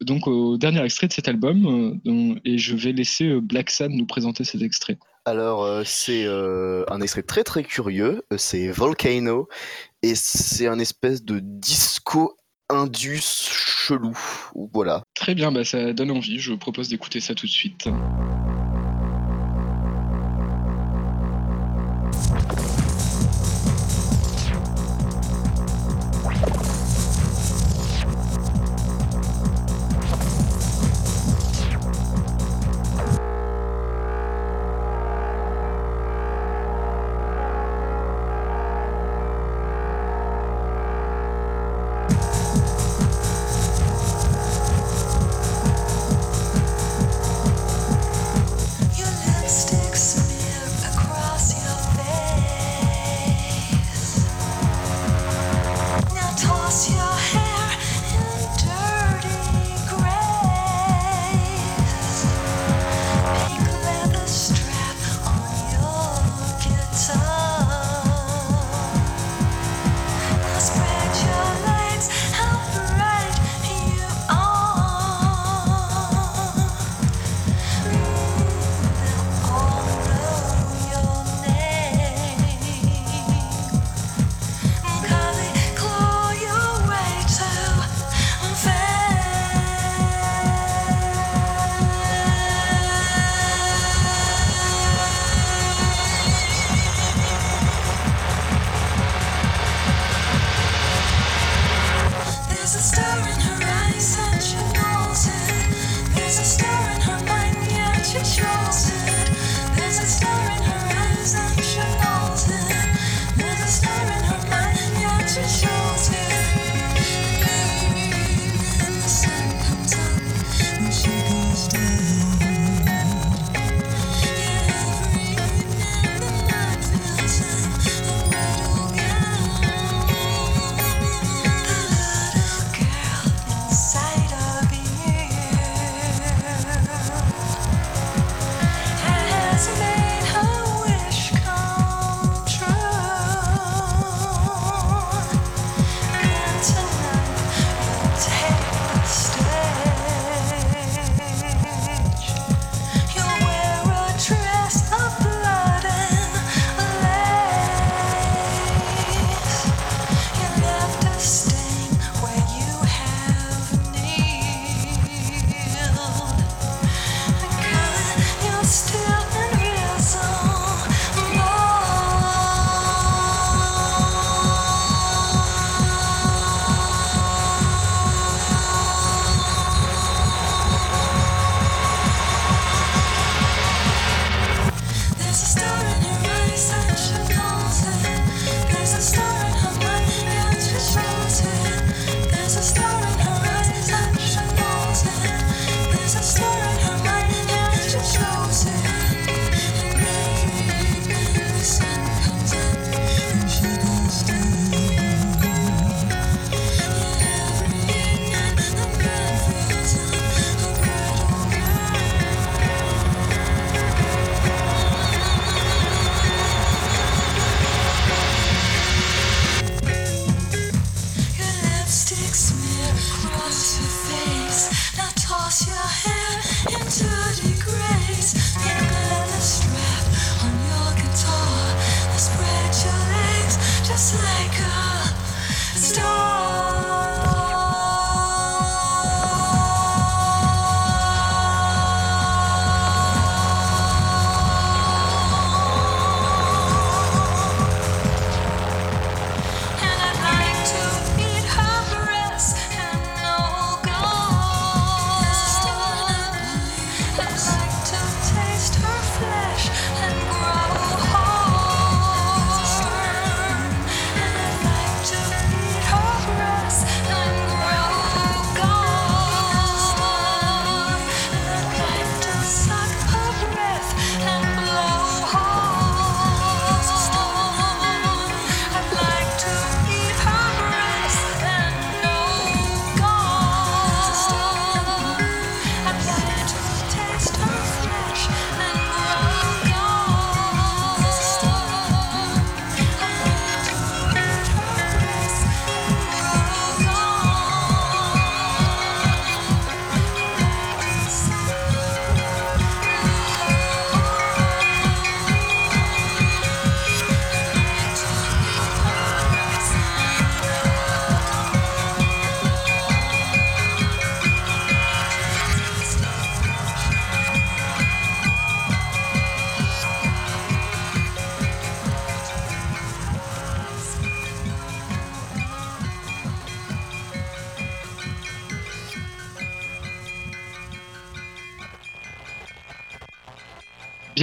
donc au dernier extrait de cet album, dont, et je vais laisser Black Sad nous présenter cet extrait. Alors, c'est un extrait très très curieux, c'est Volcano, et c'est un espèce de disco indus chelou. Voilà. Très bien, bah ça donne envie. Je propose d'écouter ça tout de suite.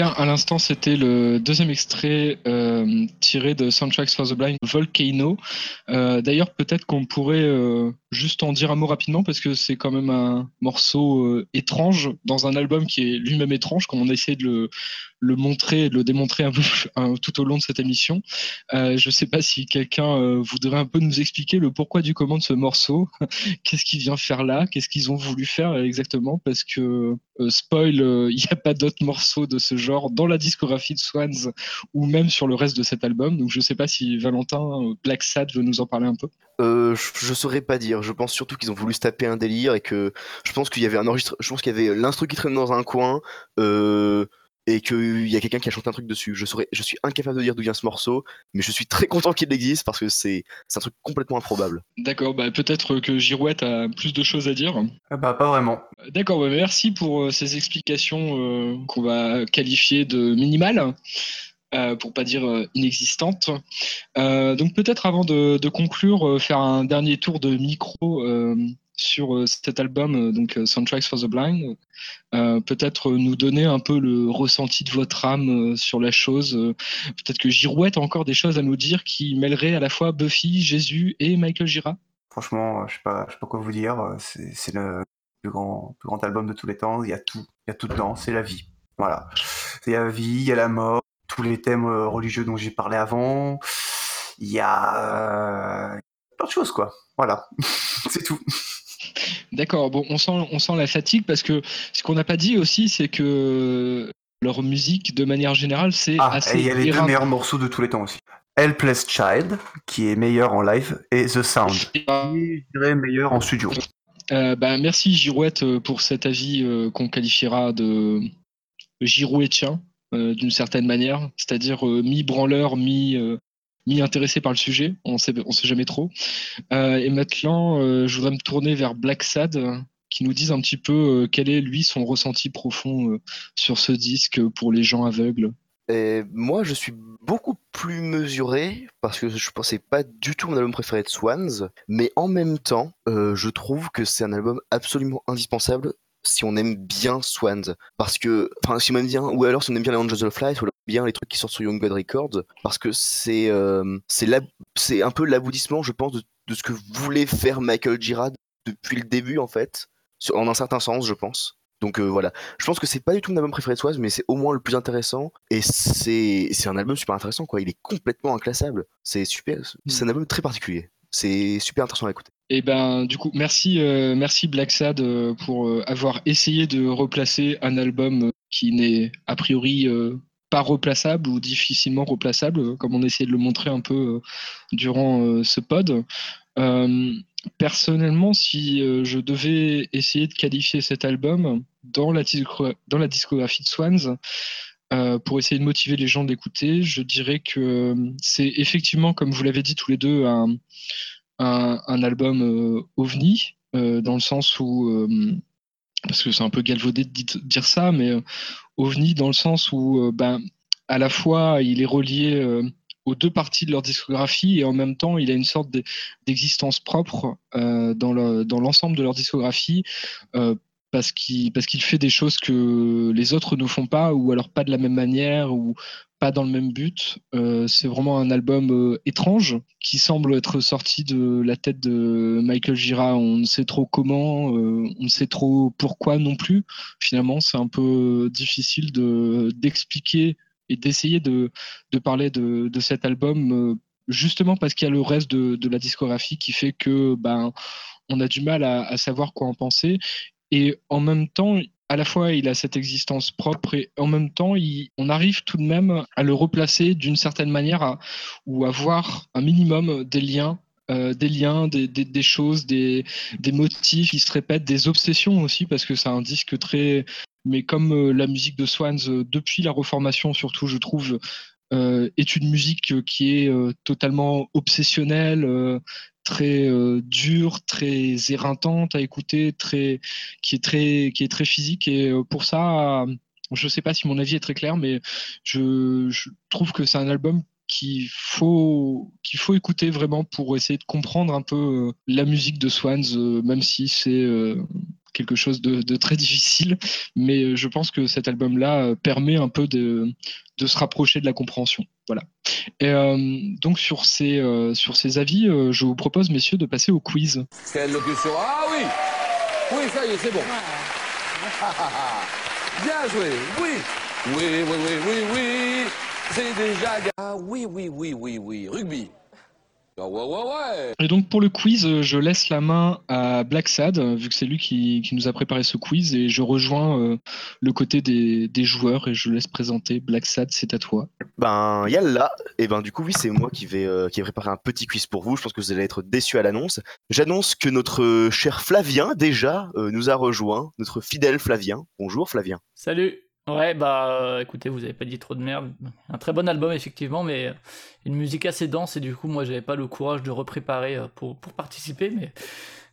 À l'instant, c'était le deuxième extrait euh, tiré de Soundtracks for the Blind, Volcano. Euh, D'ailleurs, peut-être qu'on pourrait euh, juste en dire un mot rapidement parce que c'est quand même un morceau étrange dans un album qui est lui-même étrange, comme on a essayé de le, le montrer et le démontrer un peu tout au long de cette émission. Euh, je ne sais pas si quelqu'un euh, voudrait un peu nous expliquer le pourquoi du comment de ce morceau. Qu'est-ce qu'il vient faire là? Qu'est-ce qu'ils ont voulu faire exactement? Parce que, euh, spoil, il n'y a pas d'autres morceaux de ce genre dans la discographie de Swans ou même sur le reste de cet album. Donc je ne sais pas si Valentin, Black Sad veut nous en parler un peu. Euh, je saurais pas dire. Je pense surtout qu'ils ont voulu se taper un délire et que je pense qu'il y avait un enregistre. Je pense qu'il y avait l'instru qui traîne dans un coin euh, et qu'il y a quelqu'un qui a chanté un truc dessus. Je saurais, je suis incapable de dire d'où vient ce morceau, mais je suis très content qu'il existe parce que c'est un truc complètement improbable. D'accord, bah peut-être que Girouette a plus de choses à dire. Ah bah pas vraiment. D'accord, bah merci pour euh, ces explications euh, qu'on va qualifier de minimales. Euh, pour pas dire euh, inexistante. Euh, donc peut-être avant de, de conclure, euh, faire un dernier tour de micro euh, sur cet album, donc Soundtracks for the Blind. peut-être nous donner un peu le ressenti de votre âme sur la chose. peut-être que Girouette a encore des choses à nous dire qui mêleraient à la fois Buffy, Jésus et Michael Gira. Franchement, je sais sais pas quoi vous dire. C'est le plus grand, album de tous les temps. Il y a tout, il y a tout dedans. C'est la vie. Voilà. Il y a la vie, il y a la mort, tous les thèmes euh, religieux dont j'ai parlé avant. Il y a euh, plein de choses, quoi. Voilà, c'est tout. D'accord, bon, on sent, on sent la fatigue parce que ce qu'on n'a pas dit aussi, c'est que leur musique, de manière générale, c'est ah, assez. Et il y a les deux meilleurs morceaux de tous les temps aussi. Helpless Child, qui est meilleur en live, et The Sound, qui est, je dirais, meilleur en studio. Euh, bah, merci Girouette pour cet avis euh, qu'on qualifiera de girouettien euh, d'une certaine manière, c'est-à-dire euh, mi-branleur, mi, euh, mi-intéressé par le sujet, on sait, sait jamais trop. et maintenant, je voudrais me tourner vers Black Sad, qui nous dise un petit peu quel est lui son ressenti profond sur ce disque pour les gens aveugles. Moi, je suis beaucoup plus mesuré parce que je pensais pas du tout mon album préféré de Swans, mais en même temps, euh, je trouve que c'est un album absolument indispensable si on aime bien Swans. Parce que, enfin, si on aime bien, ou alors si on aime bien les Angels of Light, ou bien les trucs qui sortent sur Young God Records parce que c'est euh, c'est un peu l'aboutissement, je pense, de, de ce que voulait faire Michael Girard depuis le début en fait, sur- en un certain sens, je pense. Donc euh, voilà, je pense que c'est pas du tout mon album préféré de Swaz, mais c'est au moins le plus intéressant et c'est c'est un album super intéressant quoi. Il est complètement inclassable. C'est super, c'est un album très particulier. C'est super intéressant à écouter. Et ben du coup merci euh, merci Black Sad euh, pour avoir essayé de replacer un album qui n'est a priori pas replaçable ou difficilement replaçable euh, comme on essayait de le montrer un peu euh, durant euh, ce pod. Personnellement, si je devais essayer de qualifier cet album dans la, discographie de Swans, pour essayer de motiver les gens d'écouter, je dirais que c'est effectivement, comme vous l'avez dit tous les deux, un, album ovni, dans le sens où, parce que c'est un peu galvaudé de dire ça, mais euh, ovni dans le sens où, ben, à la fois, il est relié euh, aux deux parties de leur discographie et en même temps, il a une sorte d'e- d'existence propre dans le- dans l'ensemble de leur discographie. Parce qu'il fait des choses que les autres ne font pas ou alors pas de la même manière ou pas dans le même but. Euh, c'est vraiment un album euh, étrange qui semble être sorti de la tête de Michael Gira. On ne sait trop comment, euh, on ne sait trop pourquoi non plus. Finalement, c'est un peu difficile de d'expliquer et d'essayer de, de parler de, de cet album justement parce qu'il y a le reste de, de la discographie qui fait que ben on a du mal à savoir quoi en penser et en même temps à la fois il a cette existence propre et en même temps on arrive tout de même à le replacer d'une certaine manière à- ou à voir un minimum des liens euh, des liens, des, des- des choses, des, des motifs qui se répètent, des obsessions aussi, parce que c'est un disque très... Mais comme euh, la musique de Swans, euh, depuis la Reformation surtout, je trouve, est une musique qui est totalement obsessionnelle, très euh, dure, très éreintante à écouter, très, qui, est très, qui est très physique. Et euh, pour ça, euh, je ne sais pas si mon avis est très clair, mais je, je trouve que c'est un album qu'il faut, qu'il faut écouter vraiment pour essayer de comprendre un peu euh, la musique de Swans, euh, même si c'est euh, quelque chose de, de très difficile. Mais je pense que cet album-là permet un peu de, de se rapprocher de la compréhension. Voilà. Et, euh, donc sur ces, euh, sur ces avis, euh, je vous propose, messieurs, de passer au quiz. Quelle locution Ah oui Oui, ça y est, c'est bon. Bien joué, oui. Oui, oui, oui, oui, oui. C'est déjà... Ah oui, oui, oui, oui, oui. Rugby. Ah ouais, ouais, ouais. Et donc pour le quiz, euh, je laisse la main à Black Sad, euh, vu que c'est lui qui, qui nous a préparé ce quiz, et je rejoins euh, le côté des, des joueurs et je laisse présenter Black Sad, c'est à toi. Ben yalla, et ben du coup oui c'est moi qui vais euh, qui ai préparé un petit quiz pour vous. Je pense que vous allez être déçus à l'annonce. J'annonce que notre cher Flavien déjà euh, nous a rejoint, notre fidèle Flavien. Bonjour Flavien. Salut Ouais, bah euh, écoutez, vous avez pas dit trop de merde. Un très bon album, effectivement, mais euh, une musique assez dense, et du coup, moi, j'avais pas le courage de repréparer euh, pour, pour participer, mais,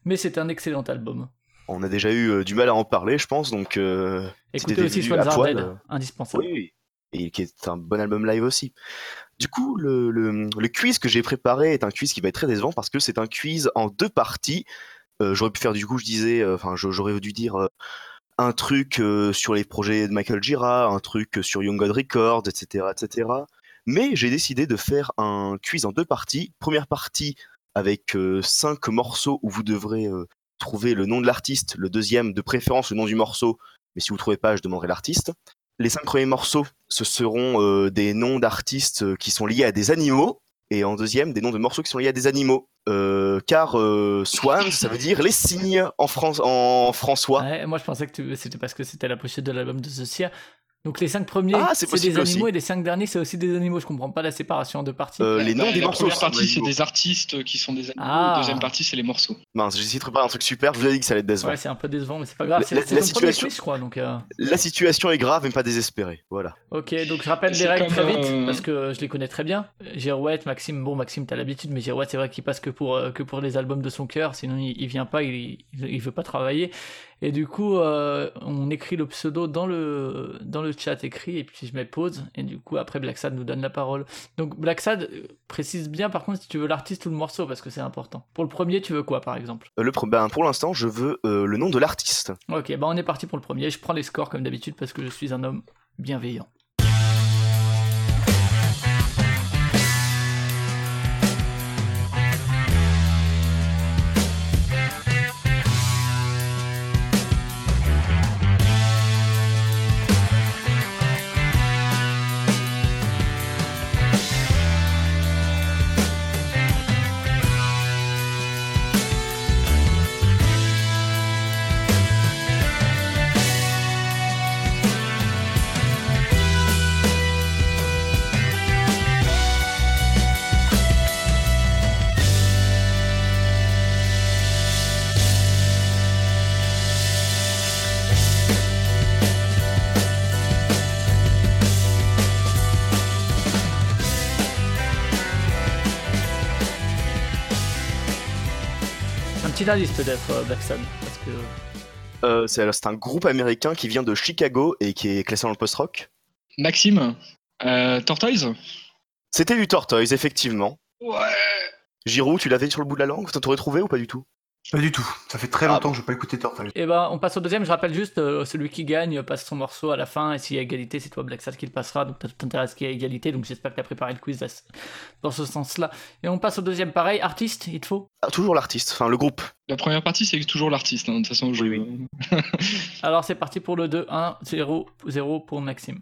mais c'est un excellent album. On a déjà eu euh, du mal à en parler, je pense, donc. Euh, Écoutez aussi Swans Dead, indispensable. Oui, et qui est un bon album live aussi. Du coup, le, le, le quiz que j'ai préparé est un quiz qui va être très décevant parce que c'est un quiz en deux parties. J'aurais pu faire du coup, je disais, enfin, j'aurais dû dire un truc euh, sur les projets de Michael Gira, un truc sur Young God Records, etc., etc. Mais j'ai décidé de faire un quiz en deux parties. Première partie avec euh, cinq morceaux où vous devrez euh, trouver le nom de l'artiste. Le deuxième, de préférence, le nom du morceau. Mais si vous trouvez pas, je demanderai l'artiste. Les cinq premiers morceaux, ce seront euh, des noms d'artistes euh, qui sont liés à des animaux. Et en deuxième, des noms de morceaux qui sont liés à des animaux. Euh, car euh, Swan, ça veut dire les cygnes en, France, François. Ouais, moi, je pensais que c'était parce que c'était la pochette de l'album de The Seer. Donc les cinq premiers, Ah, c'est des animaux aussi. et les cinq derniers, c'est aussi des animaux. Je comprends pas la séparation en deux parties. Euh, les noms Bah, des la morceaux. première partie, c'est des artistes qui sont des animaux. Ah. La deuxième partie, c'est les morceaux. Mince, de préparer un truc super, je vous ai dit que ça allait être décevant. Ouais, c'est un peu décevant, mais c'est pas grave. La- C'est la- situation- quiz, je crois. Donc, euh, La situation est grave mais pas désespérée. Voilà. Ok, donc je rappelle les règles très vite, euh, parce que je les connais très bien. Girouette, Maxime, bon, Maxime, t'as l'habitude, mais Girouette, c'est vrai qu'il passe que pour, euh, que pour les albums de son cœur, sinon il, il vient pas, il, il, il veut pas travailler. Et du coup, euh, on écrit le pseudo dans le, dans le chat écrit, et puis je mets pause, et du coup, après, Black Sad nous donne la parole. Donc, Black Sad, euh, précise bien par contre si tu veux l'artiste ou le morceau, parce que c'est important. Pour le premier, tu veux quoi, par exemple? Euh, Le, ben, pour l'instant, je veux euh, le nom de l'artiste. Ok, bah on est parti pour le premier. Je prends les scores comme d'habitude, parce que je suis un homme bienveillant. Euh, Black Sun, parce que Euh, c'est c'est un groupe américain qui vient de Chicago et qui est classé dans le post-rock. Maxime, euh, Tortoise? C'était du Tortoise, effectivement. Ouais. Giroud, tu l'avais sur le bout de la langue? T'aurais trouvé ou pas du tout? Pas du tout. Ça fait très Ah longtemps que je n'ai pas écouté Tortoise. Eh ben, on passe au deuxième. Je rappelle juste, euh, celui qui gagne passe son morceau à la fin. Et s'il y a égalité, c'est toi, Black Sad, qui le passera. Donc, t'as tout intérêt à ce qu'il y ait égalité. Donc, j'espère que t'as préparé le quiz dans ce sens-là. Et on passe au deuxième. Pareil, artiste, il te faut. Ah, Toujours l'artiste, enfin le groupe. La première partie, c'est toujours l'artiste, hein, de toute façon. Je... Oui, Alors, c'est parti pour le 2, 1, 0, 0 pour Maxime.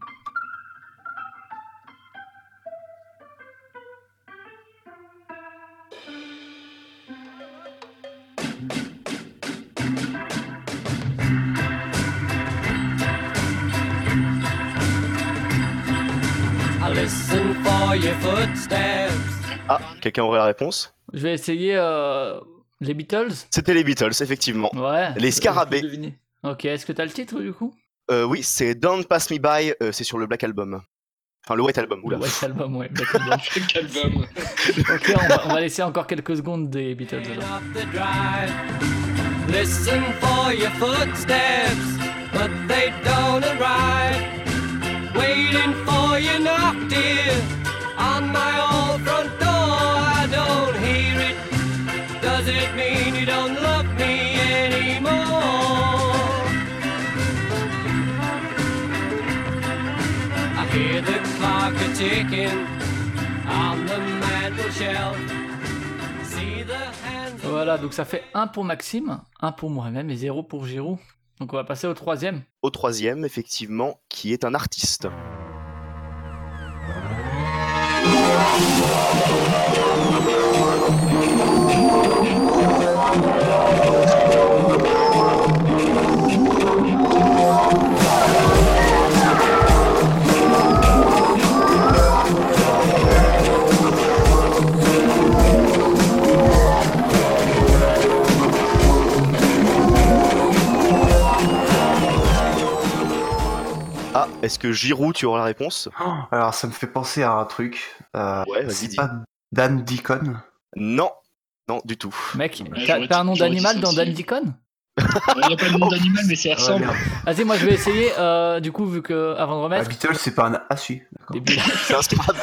Listen for your footsteps. Ah, quelqu'un aurait la réponse Je vais essayer euh, les Beatles. C'était les Beatles, effectivement. Ouais. Les Scarabées. Deviner. Ok, est-ce que t'as le titre du coup? Euh, oui, c'est Don't Pass Me By, euh, c'est sur le Black Album. Enfin, le White Album, oula. Le White Album, ouais. Black Album. Quel album ok, on va, on va laisser encore quelques secondes des Beatles. Alors. Listen for your footsteps, but they don't arrive. On my old front door. I don't hear it. Does it mean you don't love me anymore? Voilà, donc ça fait 1 pour Maxime, 1 pour moi-même et 0 pour Giroud. Donc on va passer au troisième. Au troisième, effectivement, qui est un artiste. Est-ce que Giroud, tu auras la réponse? Alors, ça me fait penser à un truc. Euh, Ouais, vas-y, c'est pas Dan Deacon? Non, non, du tout. Mec, t'as un nom d'animal dans. Dan Deacon? Il n'y a pas de nom d'animal, mais ça ressemble. Vas-y, moi je vais essayer, euh, du coup, vu que, avant de Ah, remettre. Beatles, c'est pas un. Ah, si. C'est un scarabée.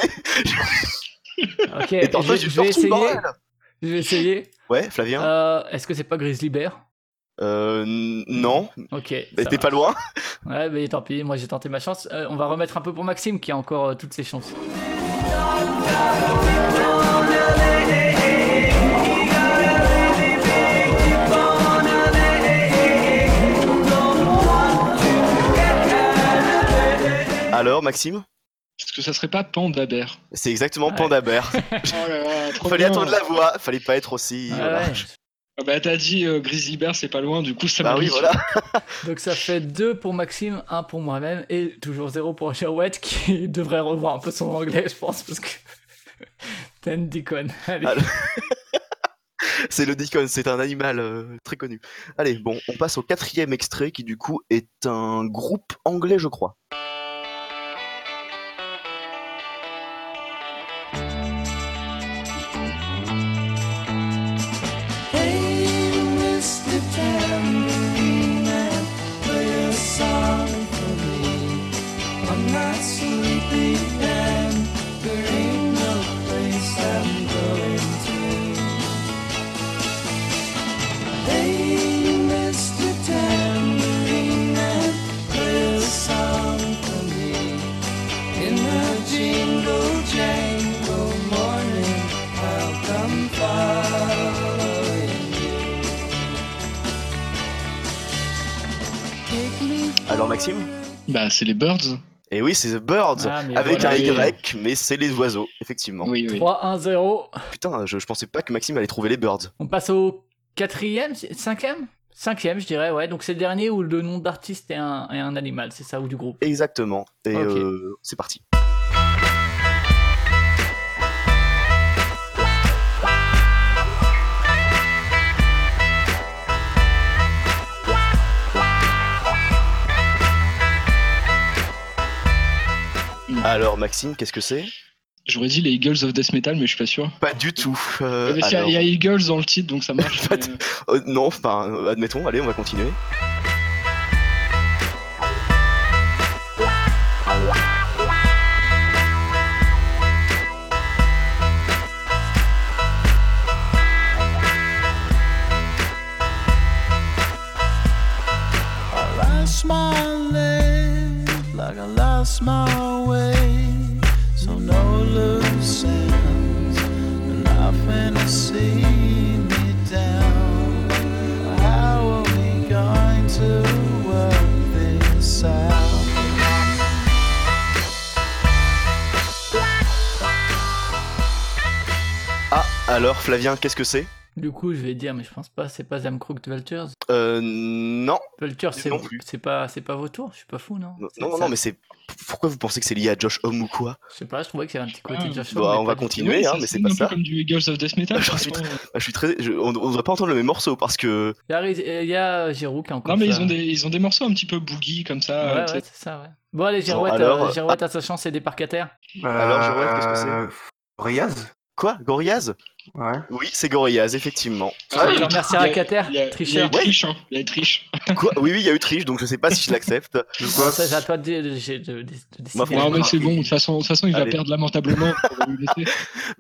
Ok, Et je, je vais essayer. Je vais essayer. Ouais, Flavien Euh, Est-ce que c'est pas Grizzly Bear? Euh, non, Ok. t'es pas loin. Ouais, mais tant pis, moi j'ai tenté ma chance. Euh, on va remettre un peu pour Maxime qui a encore euh, toutes ses chances. Alors, Maxime? Est-ce que ça serait pas Pandaber C'est exactement Ouais. Panda Bear. Oh là là, trop Fallait bien. attendre la voix, fallait pas être aussi. Voilà. ouais. Ah bah t'as dit euh, Grizzly Bear, c'est pas loin, du coup ça Bah oui, voilà. Donc ça fait 2 pour Maxime, 1 pour moi-même et toujours 0 pour Girouette qui devrait revoir un peu son anglais, je pense, parce que. Ten Deacon. Allez. Ah, C'est le Deacon, c'est un animal euh, très connu. Allez, bon, on passe au quatrième extrait qui du coup est un groupe anglais, je crois. Alors, Maxime Bah c'est les Birds. Et oui, c'est The Birds, Ah, avec voilà, un oui. Y, mais c'est les oiseaux, effectivement. Oui, oui. 3, 1, 0. Putain, je, je pensais pas que Maxime allait trouver les Birds. On passe au quatrième, cinquième? Cinquième, je dirais, ouais. Donc c'est le dernier où le nom d'artiste est un, est un animal, c'est ça, ou du groupe? Exactement. Et euh, c'est parti. Alors Maxime, qu'est-ce que c'est? J'aurais dit les Eagles of Death Metal, mais je suis pas sûr. Pas du tout. euh, il y a- alors- il y, a Eagles dans le titre, donc ça marche. Mais, euh, Euh, non, enfin, admettons, allez, on va continuer. Qu'est-ce que c'est? Du coup, je vais dire, mais je pense pas, c'est pas Zamcrooked Vultures? Euh, non. Vultures, c'est Non plus. c'est pas, c'est pas vos tours, je suis pas fou, non? Non, C'est- non, non, ça- mais c'est. Pourquoi vous pensez que c'est lié à Josh Homme ou quoi? Je sais pas, je trouvais y avait un petit côté Ah, de Josh bah, Homme, mais on va du continuer. hein, mais c'est pas ça. comme du Eagles of Death Metal. J'en suis. Ah, je suis très. je- on, on devrait pas entendre le même morceau parce que. Il y a, Riz- il y a Giroud qui a encore Non, mais ils ont, des, ils ont des morceaux un petit peu boogie comme ça. Ouais, euh, ouais, c'est ça, ouais. Bon, allez, Bon, Girouette, alors, euh, euh, Girouette à sa chance, c'est des parcataires. Alors, Joël, qu'est-ce que c'est? Euh, Gorillaz Quoi Gorillaz? Ouais. Oui, c'est Gorillaz, effectivement. Ah, il je y a- remercie il y a- triche, hein. Il y a eu triche. Quoi? Oui, oui, il y a eu triche, donc je sais pas si je l'accepte. C'est à toi de, de- de- de- de décider. Moi, Non, mais c'est bon. De toute façon, de toute façon il va perdre lamentablement.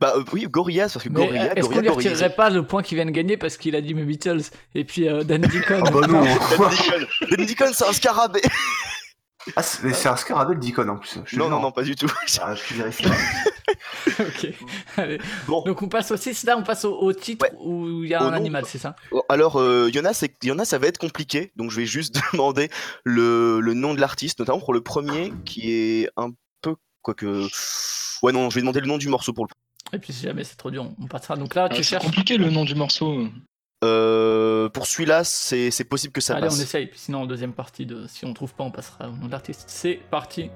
Bah euh, oui, Gorillaz, parce que Gorillaz, euh, est-ce qu'on lui Gorillaz. retirerait pas le point qu'il vient de gagner parce qu'il a dit mes Beatles et puis euh, Dan Deacon Ah bah non. Dan Deacon, c'est un scarabée Ah, c'est mais c'est un scarabée le Deacon en plus. Je Non, non, non, pas du tout. Ah, je vérifie. Ok. Allez. Bon. Donc on passe au 6, là on passe au, au titre Ouais. où il y a Au un nom. animal, c'est ça? Bon, Alors, euh, c'est- en a, ça va être compliqué, donc je vais juste demander le, le nom de l'artiste, notamment pour le premier, qui est un peu, quoique... Ouais, non, je vais demander le nom du morceau pour le Et puis si jamais c'est trop dur, on passera. Donc là, Ah, tu C'est cherches. compliqué le nom du morceau. Euh, pour celui-là, c'est possible que ça Allez, passe. on essaye. Sinon, en deuxième partie, de... si on trouve pas, on passera au nom de l'artiste. C'est parti.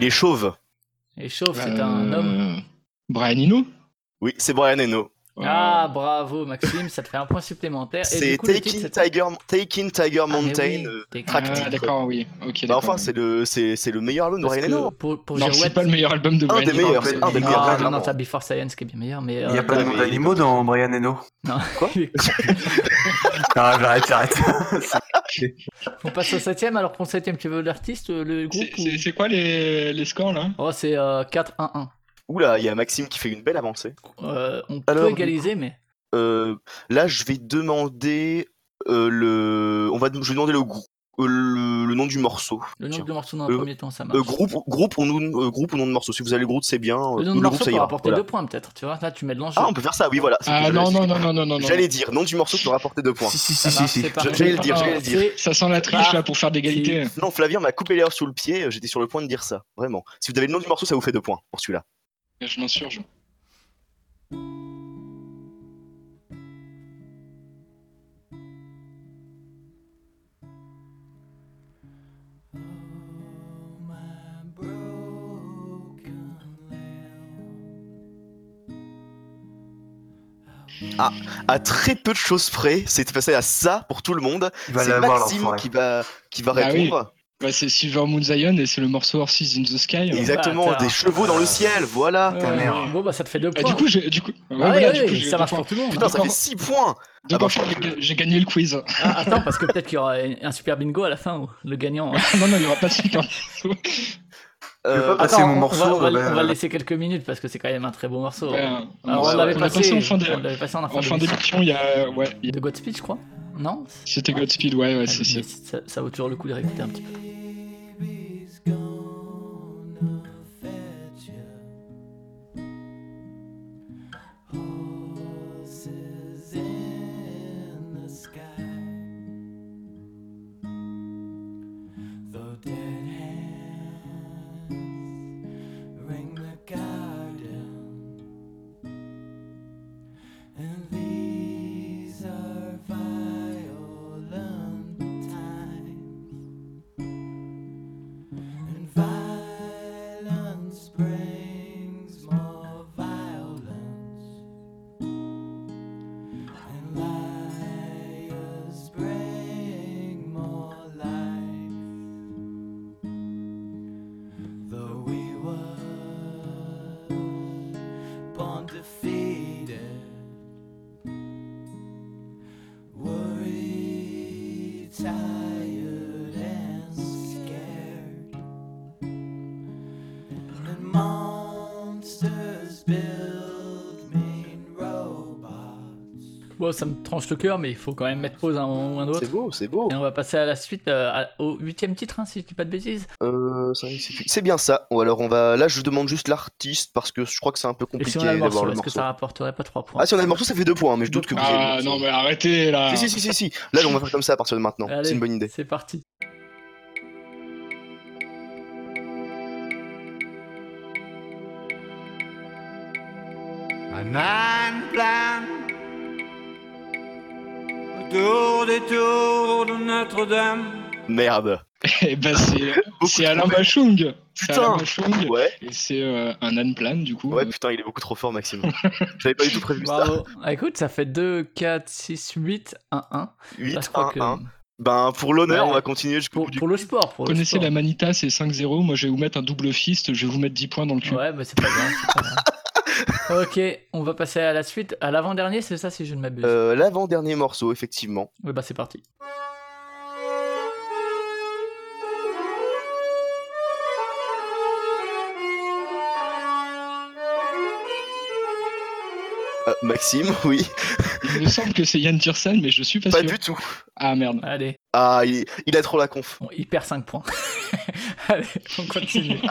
Il est chauve. Et Chauve, c'est Euh, un homme. Brian Eno? Oui, c'est Brian Eno. Ah, bravo Maxime, ça te fait un point supplémentaire. C'est Taking Tiger, Taking Tiger Ah, Mountain. euh, Taking track Ah, titre. d'accord, oui. Ok, Bah, enfin, c'est le, c'est, c'est le meilleur album de Brian Eno. pour, pour Non, c'est pas le meilleur album de Un Brian des Eno. un des Non, meilleurs. Non, non, non, t'as Before Science qui est bien meilleur, mais. Il n'y a euh, pas de mais- d'animaux dans Brian Eno. non. Quoi Ah, j'arrête, j'arrête. On passe au septième, alors pour le septième, tu veux l'artiste, le groupe C'est- ou... C'est c'est quoi les, les scores là? Oh, c'est euh, 4-1-1. Oula, il y a Maxime qui fait une belle avancée. Euh, on peut égaliser, mais. Euh, là, je vais demander euh, le. On va, je vais demander le, le, le nom du morceau. Le nom Tiens. du morceau dans un Euh, premier temps, ça marche. Euh, groupe, groupe, ou nom, euh, groupe ou nom de morceau. Si vous avez le groupe, c'est bien. le nom de groupe, morceau ça peut rapporter Voilà. deux points, peut-être, tu vois. Là, tu mets de l'enjeu. Ah, on peut faire ça, oui, voilà. Ah non, j'allais non, dire. non, non, non, non. non. J'allais dire, nom du morceau peut rapporter deux points. Si, si, Ça si, si, j'allais le dire, j'allais le dire. Ça sent la triche Ah, là pour faire d'égalité. Non, Flavien m'a coupé l'air sous le pied, j'étais sur le point de dire ça, vraiment. Si vous avez le nom du morceau, ça vous fait deux points pour celui-là. Je m'insurge. À très peu de choses près, c'est passé à ça pour tout le monde. C'est Maxime qui va, qui va Ah oui. Bah, c'est Silver Moon Zion et c'est le morceau Horses in the Sky. Exactement, Attends. des chevaux dans le ciel, voilà. Euh, merde. Bon, bah, ça te fait deux Ah, points. du coup, j'ai, du coup, ouais, Ah, du coup, ça marche pour tout le monde. Putain, ça fait 6 points. Donc, Ah bah, enfin, j'ai- j'ai gagné le quiz. Ah, attends, parce que peut-être qu'il y aura un super bingo à la fin, où le gagnant. non, non, il n'y aura pas de. Je veux Euh, pas passer Attends, mon on- on morceau, On va, ben, on va euh, le laisser quelques minutes parce que c'est quand même un très beau morceau. On on l'a- l'avait passé, en fin de- on l'avait passé en fin en fin d'émission. d'émission, il y a. Ouais, il y a- De Godspeed, je crois Non c'était Godspeed, ouais, ouais, c'est ça. ça, ça vaut toujours le coup de réécouter un petit peu. Tranche le cœur, mais il faut quand même mettre pause à un moment ou un autre. C'est beau, c'est beau. Et on va passer à la suite, euh, à- au huitième titre, hein, si je dis pas de bêtises. Euh, c'est bien ça. Ou alors on va. Là, je demande juste l'artiste parce que je crois que c'est un peu compliqué si a le morceau, d'avoir est-ce que ça rapporterait pas 3 points Ah, si on a le morceau, ça fait deux points, mais je doute que vous Ah non, mais arrêtez là. Si, si, si, si, si. Là, on va faire comme ça à partir de maintenant. C'est une bonne idée. C'est parti. Autour des tours de Notre-Dame. Merde. Eh ben, c'est c'est Alain Bachung. C'est Putain. Alain. Ouais. Et c'est euh, un âne plane, du coup. Ouais, putain, il est beaucoup trop fort, Maxime. J'avais pas du tout prévu ça. Bravo. Ah, écoute, ça fait 2, 4, 6, 8, 1, 1. 8, Là, je crois 1, que- 1. Ben, pour l'honneur, Ouais. on va continuer jusqu'au Pour, bout du pour le sport. Pour Vous le connaissez sport. la Manita, c'est 5-0. Moi, je vais vous mettre un double fist. Je vais vous mettre 10 points dans le cul. Ouais, mais c'est pas grave. Pas ok, on va passer à la suite. À l'avant-dernier, c'est ça si je ne m'abuse. Euh, L'avant-dernier morceau, effectivement. Ouais, bah c'est parti. Euh, Maxime, oui. Il me semble que c'est Yann Tiersen, mais je suis pas, Pas sûr. du tout. Ah merde. Allez, Ah, il, il a trop la conf. bon, il perd 5 points. Allez, on continue.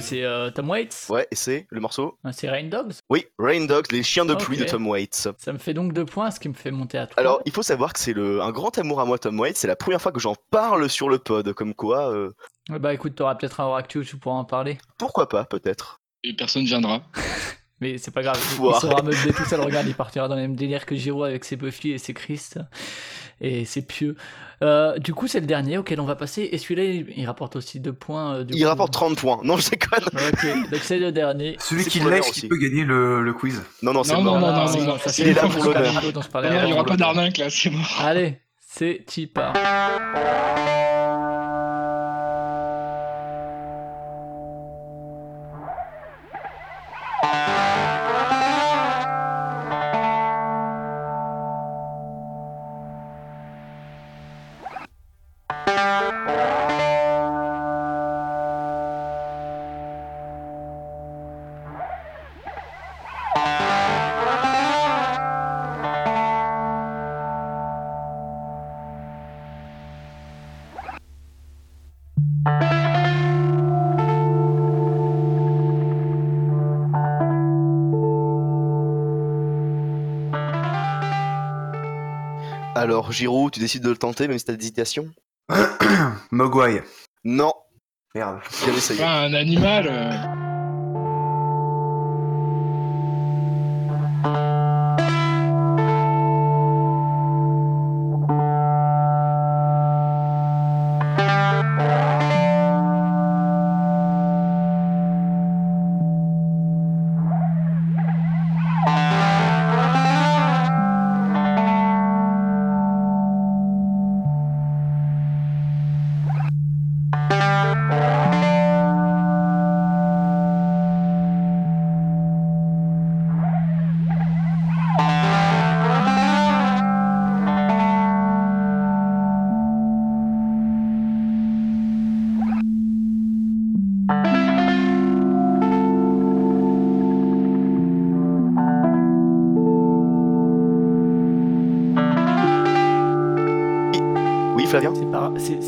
coup, c'est euh, Tom Waits. Ouais, et c'est le morceau Ah, C'est Rain Dogs. Oui, Rain Dogs, les chiens de pluie de Tom Waits. Ça me fait donc 2 points, ce qui me fait monter à 3. Alors, il faut savoir que c'est le, un grand amour à moi, Tom Waits. C'est la première fois que j'en parle sur le pod. Comme quoi, euh, Bah écoute, t'auras peut-être un Actu où tu pourras en parler. pourquoi pas, peut-être. Et personne viendra. Mais c'est pas grave, il saura meubler tout seul. Regarde, il partira dans le même délire que Giro avec ses Buffy et ses Christ et ses pieux. Euh, du coup, c'est le dernier auquel on va passer. Et celui-là, il, rapporte aussi 2 points. euh, du Il coup. rapporte 30 points. Non, je déconne. Ok, donc c'est le dernier. Celui qui lèche qui peut gagner le, le quiz. Non, non, c'est Non, mort. non, non, non, non, ça, il est là le pour l'honneur. Il y avant. aura pas d'arnaque là, c'est mort. Allez, c'est Tipa. Alors, Giroud, tu décides de le tenter, même si t'as d'hésitation Mogwai. Non, Merde. bien essayé. Pas un animal. euh,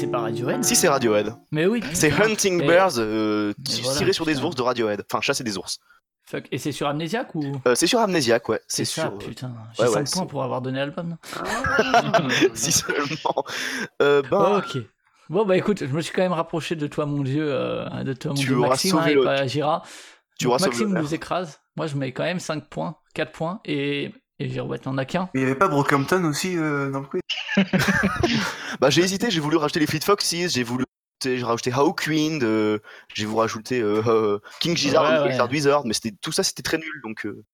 c'est, pas Radiohead Si, c'est Radiohead. Mais oui. C'est. Hunting Et- Bears, euh, sur des ours de Radiohead. Enfin, chasser des ours. Fuck. Et c'est sur Amnesiac ou? Euh, c'est sur Amnesiac, ouais. C'est ça, sur. putain. J'ai ouais, 5 ouais, points pour avoir donné l'album. si seulement. Euh, ben, Oh, ok. Bon, bah écoute, je me suis quand même rapproché de toi, mon dieu, euh, de toi, mon Tu dieu Maxime, hein, et pas Gira. tu Donc, Maxime nous écrase. Moi, je mets quand même 5 points, 4 points, et, et Girouette n'en a qu'un. Mais il n'y avait pas Brockhampton aussi euh, dans le quiz Bah, j'ai hésité, j'ai voulu rajouter les Fleet Foxes, j'ai voulu j'ai rajouté Hawkwind, euh, j'ai voulu rajouter euh, euh, King Gizzard, Ouais, ouais. Wizard, mais c'était tout ça c'était très nul donc. euh,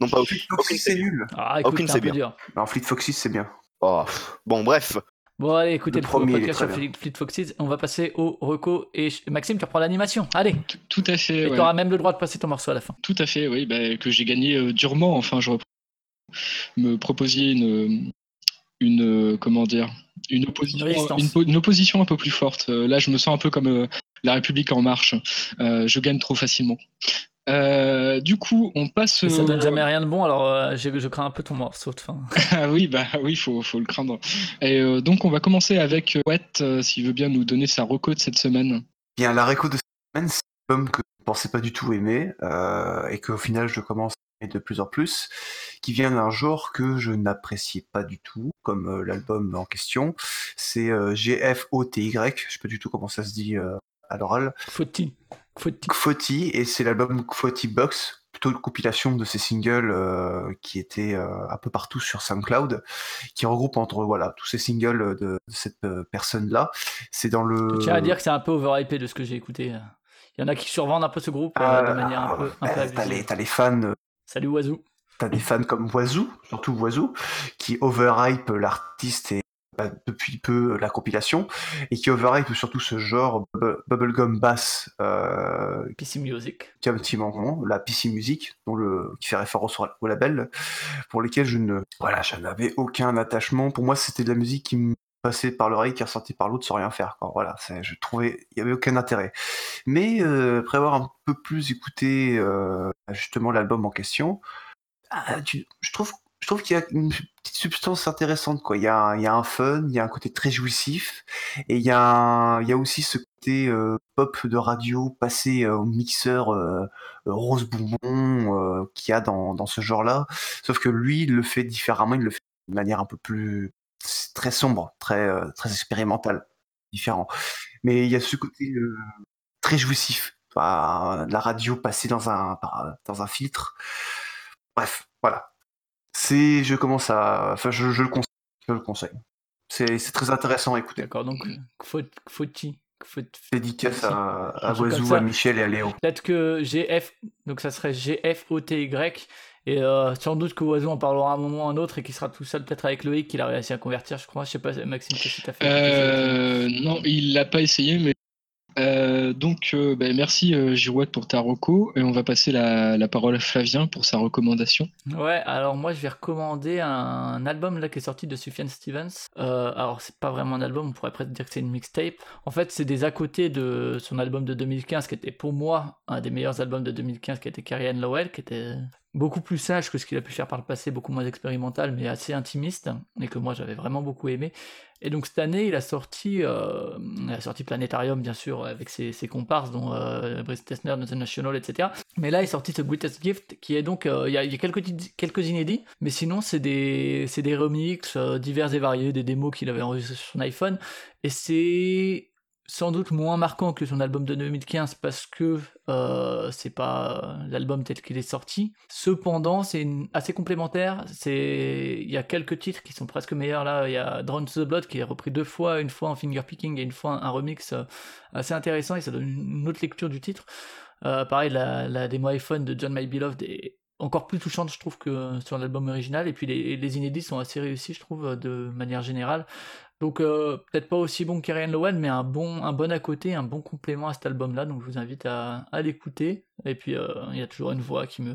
Non, pas Hawkwind. Fleet Foxes, c'est nul. Ah, écoute, Hawkins, c'est bien. dur. Non, Fleet Foxes, c'est bien. Oh. Bon, bref. Bon, allez, écoutez Le le, premier, podcast sur bien. Fleet Foxes. On va passer au reco. Et je- Maxime, tu reprends l'animation. Allez, Tout- Tout à fait. et ouais. tu auras même le droit de passer ton morceau à la fin. Tout à fait, oui, bah, que j'ai gagné euh, durement. Enfin, je reprends. Me proposiez une, une comment dire, une opposition, Une une, un peu plus forte. Euh, là, je me sens un peu comme euh, la République en marche. Euh, je gagne trop facilement. Euh, du coup, on passe. Et ça donne jamais rien de bon, alors euh, je crains un peu ton morceau de fin. Ah oui, bah oui, faut, faut le craindre. Et euh, donc, on va commencer avec Wet, euh, s'il veut bien nous donner sa reco de cette semaine. Bien, la réco de cette semaine, c'est un album que je ne pensais pas du tout aimer, euh, et qu'au final, je commence aimer de plus en plus, qui vient d'un genre que je n'appréciais pas du tout, comme euh, l'album en question. C'est euh, GFOTY, je sais pas du tout comment ça se dit euh, à l'oral. Faut-il Kfoti, et c'est l'album Kfoti Box, plutôt une compilation de ces singles euh, qui étaient euh, un peu partout sur SoundCloud, qui regroupe entre voilà tous ces singles de, de cette euh, personne-là. C'est dans le. Je tiens à dire que c'est un peu overhypé de ce que j'ai écouté. Il y en a qui survendent un peu ce groupe euh, Ah, de manière un peu, un bah, peu t'as les, t'as les fans, Salut Oiseau. t'as des fans comme Oiseau, surtout Oiseau, qui overhype l'artiste et bah, depuis peu la compilation, et qui overhype surtout ce genre bubble- bubblegum bass euh, PC Music. qui a un petit moment, la PC Music, dont le, qui fait référence au, au label, pour lesquels je ne, voilà, je n'avais aucun attachement. Pour moi, c'était de la musique qui me passait par l'oreille, qui ressortait par l'autre sans rien faire. quoi. Voilà, je trouvais, il y avait aucun intérêt. Mais euh, après avoir un peu plus écouté euh, justement l'album en question, ah, je trouve, je trouve qu'il y a une petite substance intéressante. Quoi. Il, y a il y a un fun, il y a un côté très jouissif, et il y a, il y a aussi ce côté euh, pop de radio passé au mixeur rose bonbon qu'il y a dans, dans ce genre-là. Sauf que lui, il le fait différemment, il le fait de manière un peu plus très sombre, très, euh, très expérimental, différent. Mais il y a ce côté euh, très jouissif. Bah, la radio passée dans un, dans un filtre. Bref, voilà. C'est, je commence à, enfin, je, je le conseille. Je le conseille. C'est, c'est très intéressant à écouter. D'accord, donc faut- Dédicace à, à Oiseau, à Michel et à Léo. Peut-être que GF, donc ça serait GFOTY, et euh, sans doute que Oiseau en parlera un moment ou un autre et qu'il sera tout seul peut-être avec Loïc qu'il a réussi à convertir, je crois. Je sais pas, Maxime, qu'est-ce que tu as fait? Euh, non, il l'a pas essayé, mais euh, donc bah, merci Girouette pour ta reco et on va passer la, la parole à Flavien pour sa recommandation. Ouais, alors moi je vais recommander un album là qui est sorti de Sufjan Stevens. Alors c'est pas vraiment un album, on pourrait presque dire que c'est une mixtape. En fait, c'est des à côté de son album de 2015 qui était pour moi un des meilleurs albums de 2015 qui était Carrie Ann Lowell, qui était beaucoup plus sage que ce qu'il a pu faire par le passé, beaucoup moins expérimental mais assez intimiste et que moi j'avais vraiment beaucoup aimé. Et donc cette année, il a sorti, euh, a sorti Planétarium bien sûr avec ses, ses comparses dont euh, Brice Tessner, The National, etc. Mais là, il sorti ce Greatest Gift qui est donc, euh, il y a, quelques, inédits, mais sinon c'est des, des remixes euh, divers et variés, des démos qu'il avait enregistrés sur son iPhone, et c'est sans doute moins marquant que son album de 2015 parce que euh, c'est pas euh, l'album tel qu'il est sorti. Cependant, c'est assez complémentaire. C'est il y a quelques titres qui sont presque meilleurs là. Il y a Drawn to the Blood qui est repris deux fois, une fois en fingerpicking et une fois un remix euh, assez intéressant et ça donne une autre lecture du titre. Pareil, la, démo iPhone de John My Beloved est encore plus touchante, je trouve, que sur l'album original. Et puis les inédits sont assez réussis, je trouve, de manière générale. Donc euh, peut-être pas aussi bon qu'Ariane Lowell, mais un bon, un bon à côté, un bon complément à cet album-là. Donc je vous invite à, à l'écouter. Et puis euh, il y a toujours une voix qui me,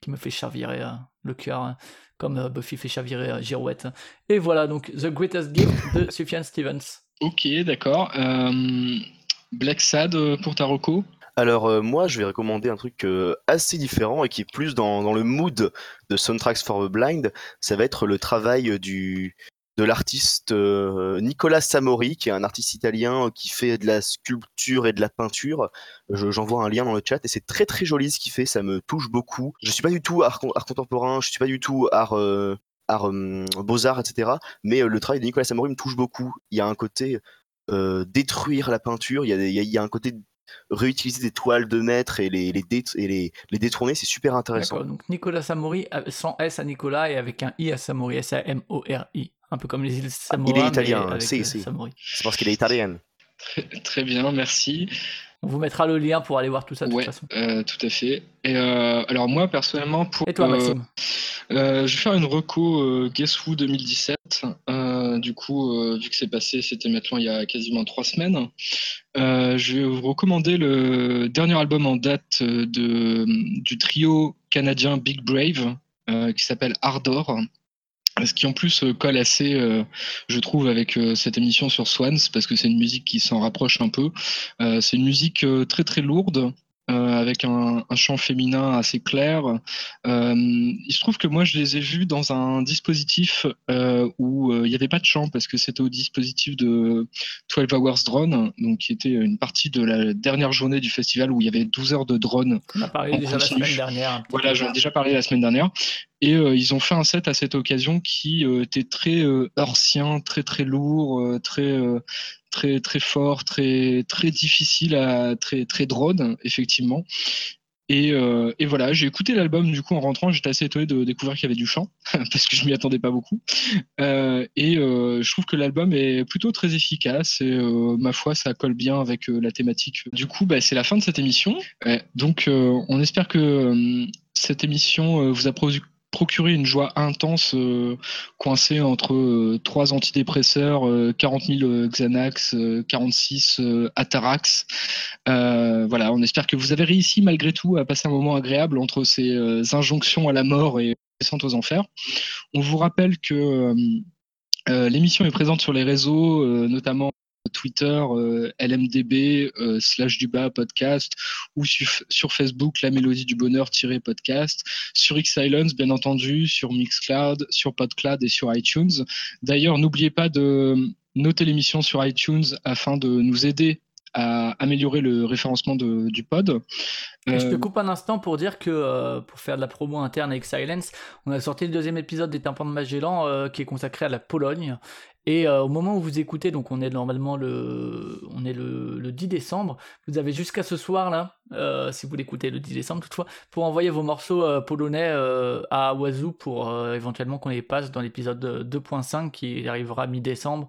qui me fait chavirer euh, le cœur, hein, comme euh, Buffy fait chavirer euh, Girouette. Et voilà, donc The Greatest Gift de Sufjan Stevens. Ok, d'accord. Euh, Black Sad pour ta reco? Alors euh, moi, je vais recommander un truc euh, assez différent et qui est plus dans, dans le mood de Soundtracks for the Blind. Ça va être le travail du de l'artiste euh, Nicolas Samori, qui est un artiste italien qui fait de la sculpture et de la peinture. Je- J'envoie un lien dans le chat et c'est très très joli ce qu'il fait, ça me touche beaucoup. Je suis pas du tout art, con- art contemporain, je suis pas du tout art, euh, art hum, beaux-arts, etc. Mais euh, le travail de Nicolas Samori me touche beaucoup. Il y a un côté détruire la peinture, il y, a, un côté réutiliser des toiles de maître et les, les, détourner, c'est super intéressant. Donc Nicolas Samori, sans S à Nicolas et avec un I à Samori, S-A-M-O-R-I. Un peu comme les îles Samora, il est italien. Samori. C'est parce qu'il est italien. Très, très bien, merci. On vous mettra le lien pour aller voir tout ça de Ouais, toute façon. euh, tout à fait. Et euh, alors moi personnellement pour Et toi, euh, Maxime euh, je vais faire une reco euh, Guess Who 2017. Euh, du coup, euh, vu que c'est passé, c'était maintenant il y a quasiment trois semaines. Euh, je vais vous recommander le dernier album en date de, du trio canadien Big Brave euh, qui s'appelle Ardor. Ce qui en plus euh, colle assez, euh, je trouve, avec euh, cette émission sur Swans, parce que c'est une musique qui s'en rapproche un peu. Euh, c'est une musique très très lourde, avec un, un chant féminin assez clair. Il se trouve que moi je les ai vus dans un dispositif où il n'y avait pas de chant, parce que c'était au dispositif de 12 Hours Drone, donc qui était une partie de la dernière journée du festival où il y avait 12 heures de drone On a parlé déjà la semaine dernière. Voilà, j'en ai déjà parlé la semaine dernière. Et euh, ils ont fait un set à cette occasion qui euh, était très euh, très très lourd, euh, très très très fort, très très difficile à très très drone effectivement. Et, voilà, j'ai écouté l'album du coup en rentrant, j'étais assez étonné de découvrir qu'il y avait du chant parce que je m'y attendais pas beaucoup. Et je trouve que l'album est plutôt très efficace et ma foi ça colle bien avec la thématique. Du coup, bah, c'est la fin de cette émission. Donc on espère que cette émission vous a procuré une joie intense euh, coincée entre euh, trois antidépresseurs, euh, 40 000 euh, Xanax, euh, 46 euh, Atarax. Voilà, on espère que vous avez réussi malgré tout à passer un moment agréable entre ces injonctions à la mort et descente aux enfers. On vous rappelle que l'émission est présente sur les réseaux, notamment Twitter, euh, LMDB, euh, slash du bas podcast, ou sur, sur Facebook, la mélodie du bonheur podcast, sur X-Silence, bien entendu, sur Mixcloud, sur Podcloud et sur iTunes. D'ailleurs, n'oubliez pas de noter l'émission sur iTunes afin de nous aider à améliorer le référencement de- du pod. Je te Euh, coupe un instant pour dire que euh, pour faire de la promo interne avec Silence, on a sorti le deuxième épisode des Tympans de Magellan euh, qui est consacré à la Pologne. Et euh, au moment où vous écoutez, donc on est normalement le, on est le, le 10 décembre, vous avez jusqu'à ce soir là, euh, si vous l'écoutez le 10 décembre toutefois, pour envoyer vos morceaux euh, polonais à Oiseau pour éventuellement qu'on les passe dans l'épisode 2.5 qui arrivera mi-décembre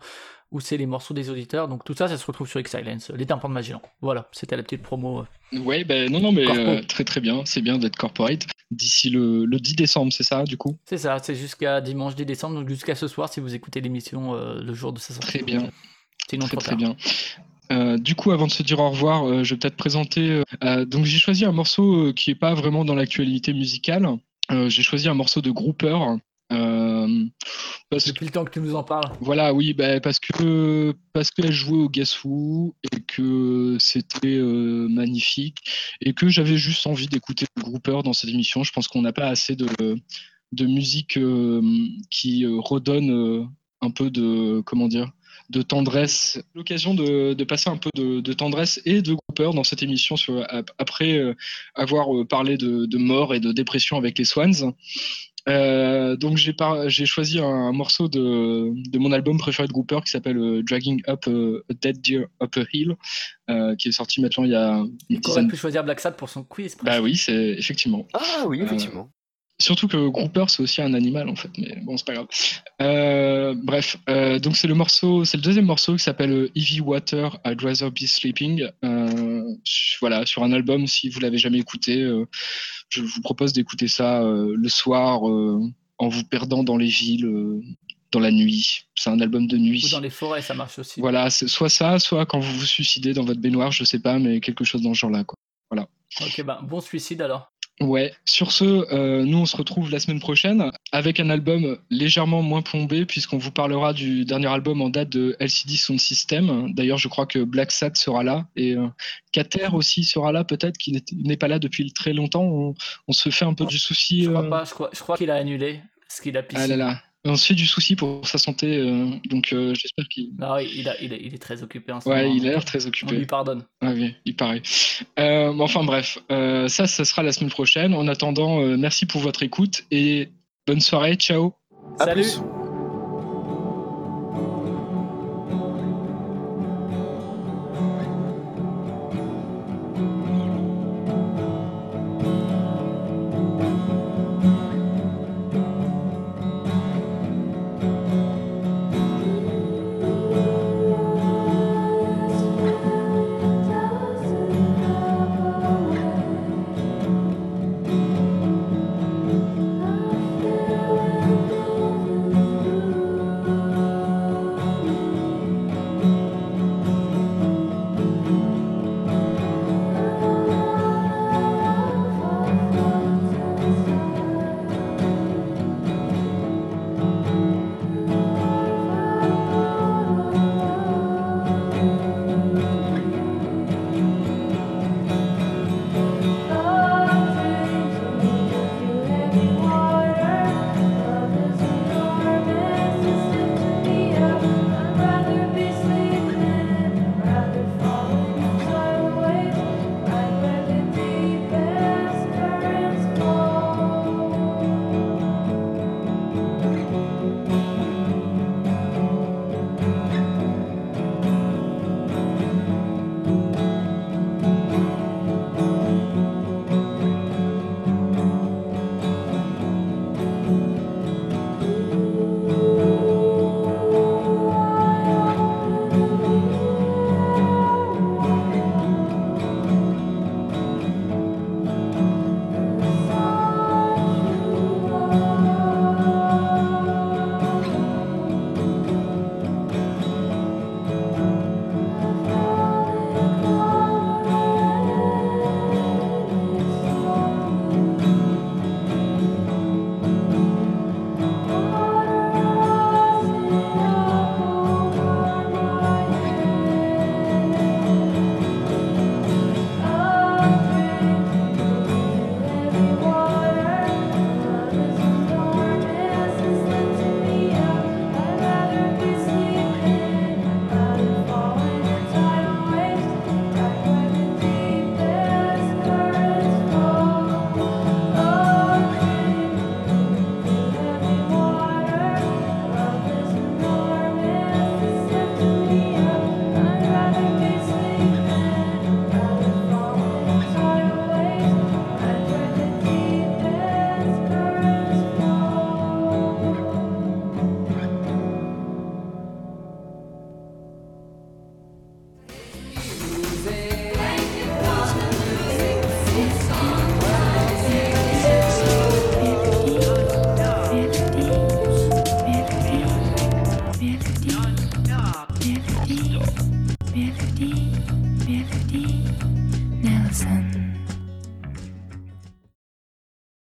où c'est les morceaux des auditeurs. Donc tout ça, ça se retrouve sur X-Silence, les Tympans de Magellan. Voilà, c'était la petite promo. euh. Ouais, ben non, non, mais euh, très très bien. C'est bien d'être corporate. D'ici le, le 10 décembre, c'est ça, du coup? C'est ça, c'est jusqu'à dimanche 10 décembre, donc jusqu'à ce soir si vous écoutez l'émission euh, le jour de sa sortie. Très bien. Sinon, Très bien. Euh, du coup, avant de se dire au revoir, euh, je vais peut-être présenter. euh, donc, j'ai choisi un morceau qui est pas vraiment dans l'actualité musicale. J'ai choisi un morceau de Grouper. Euh, parce que Depuis le temps que tu nous en parles. voilà, oui, bah, parce que parce qu'elle jouait au Guess Who et que c'était euh, magnifique et que j'avais juste envie d'écouter le Grouper dans cette émission. Je pense qu'on n'a pas assez de de musique euh, qui euh, redonne un peu de comment dire de tendresse. L'occasion de, de passer un peu de, de tendresse et de Grouper dans cette émission sur, après avoir parlé de, de mort et de dépression avec les Swans. Euh, donc j'ai par- j'ai choisi un, un morceau de, de mon album préféré de Grouper qui s'appelle euh, Dragging Up a, a Dead Deer Up a Hill, euh, qui est sorti maintenant il y a une Il aurait dizaine. pu choisir Black Sad pour son quiz. Bah oui, c'est effectivement. Ah oui, Euh, effectivement. Surtout que Grouper c'est aussi un animal en fait, mais bon c'est pas grave. Euh, bref, euh, donc c'est le morceau, c'est le deuxième morceau qui s'appelle Heavy Water I'd Rather Be Sleeping. Euh, voilà, sur un album si vous l'avez jamais écouté, je vous propose d'écouter ça le soir en vous perdant dans les villes, dans la nuit. C'est un album de nuit. Ou dans les forêts, ça marche aussi. Voilà, soit ça, soit quand vous vous suicidez dans votre baignoire, je sais pas, mais quelque chose dans ce genre-là quoi. Voilà. Ok, bah bon suicide alors. Ouais, sur ce, euh, nous on se retrouve la semaine prochaine avec un album légèrement moins plombé puisqu'on vous parlera du dernier album en date de LCD Sound System. D'ailleurs, je crois que Black Sat sera là et euh, Cater aussi sera là peut-être, qui n'est- pas là depuis très longtemps. On, on se fait un peu du souci. Je crois euh, pas, je crois, qu'il a annulé. Parce qu'il a pissé. Ah là là. On se fait du souci pour sa santé, euh, donc euh, j'espère qu'il. Non, il, a- il, a- il est très occupé en ce Ouais, moment. il a l'air très On occupé. lui pardonne. Ouais, oui, il paraît. Euh, enfin bref, euh, ça, ça sera la semaine prochaine. En attendant, euh, merci pour votre écoute et bonne soirée. Ciao. À Salut. plus.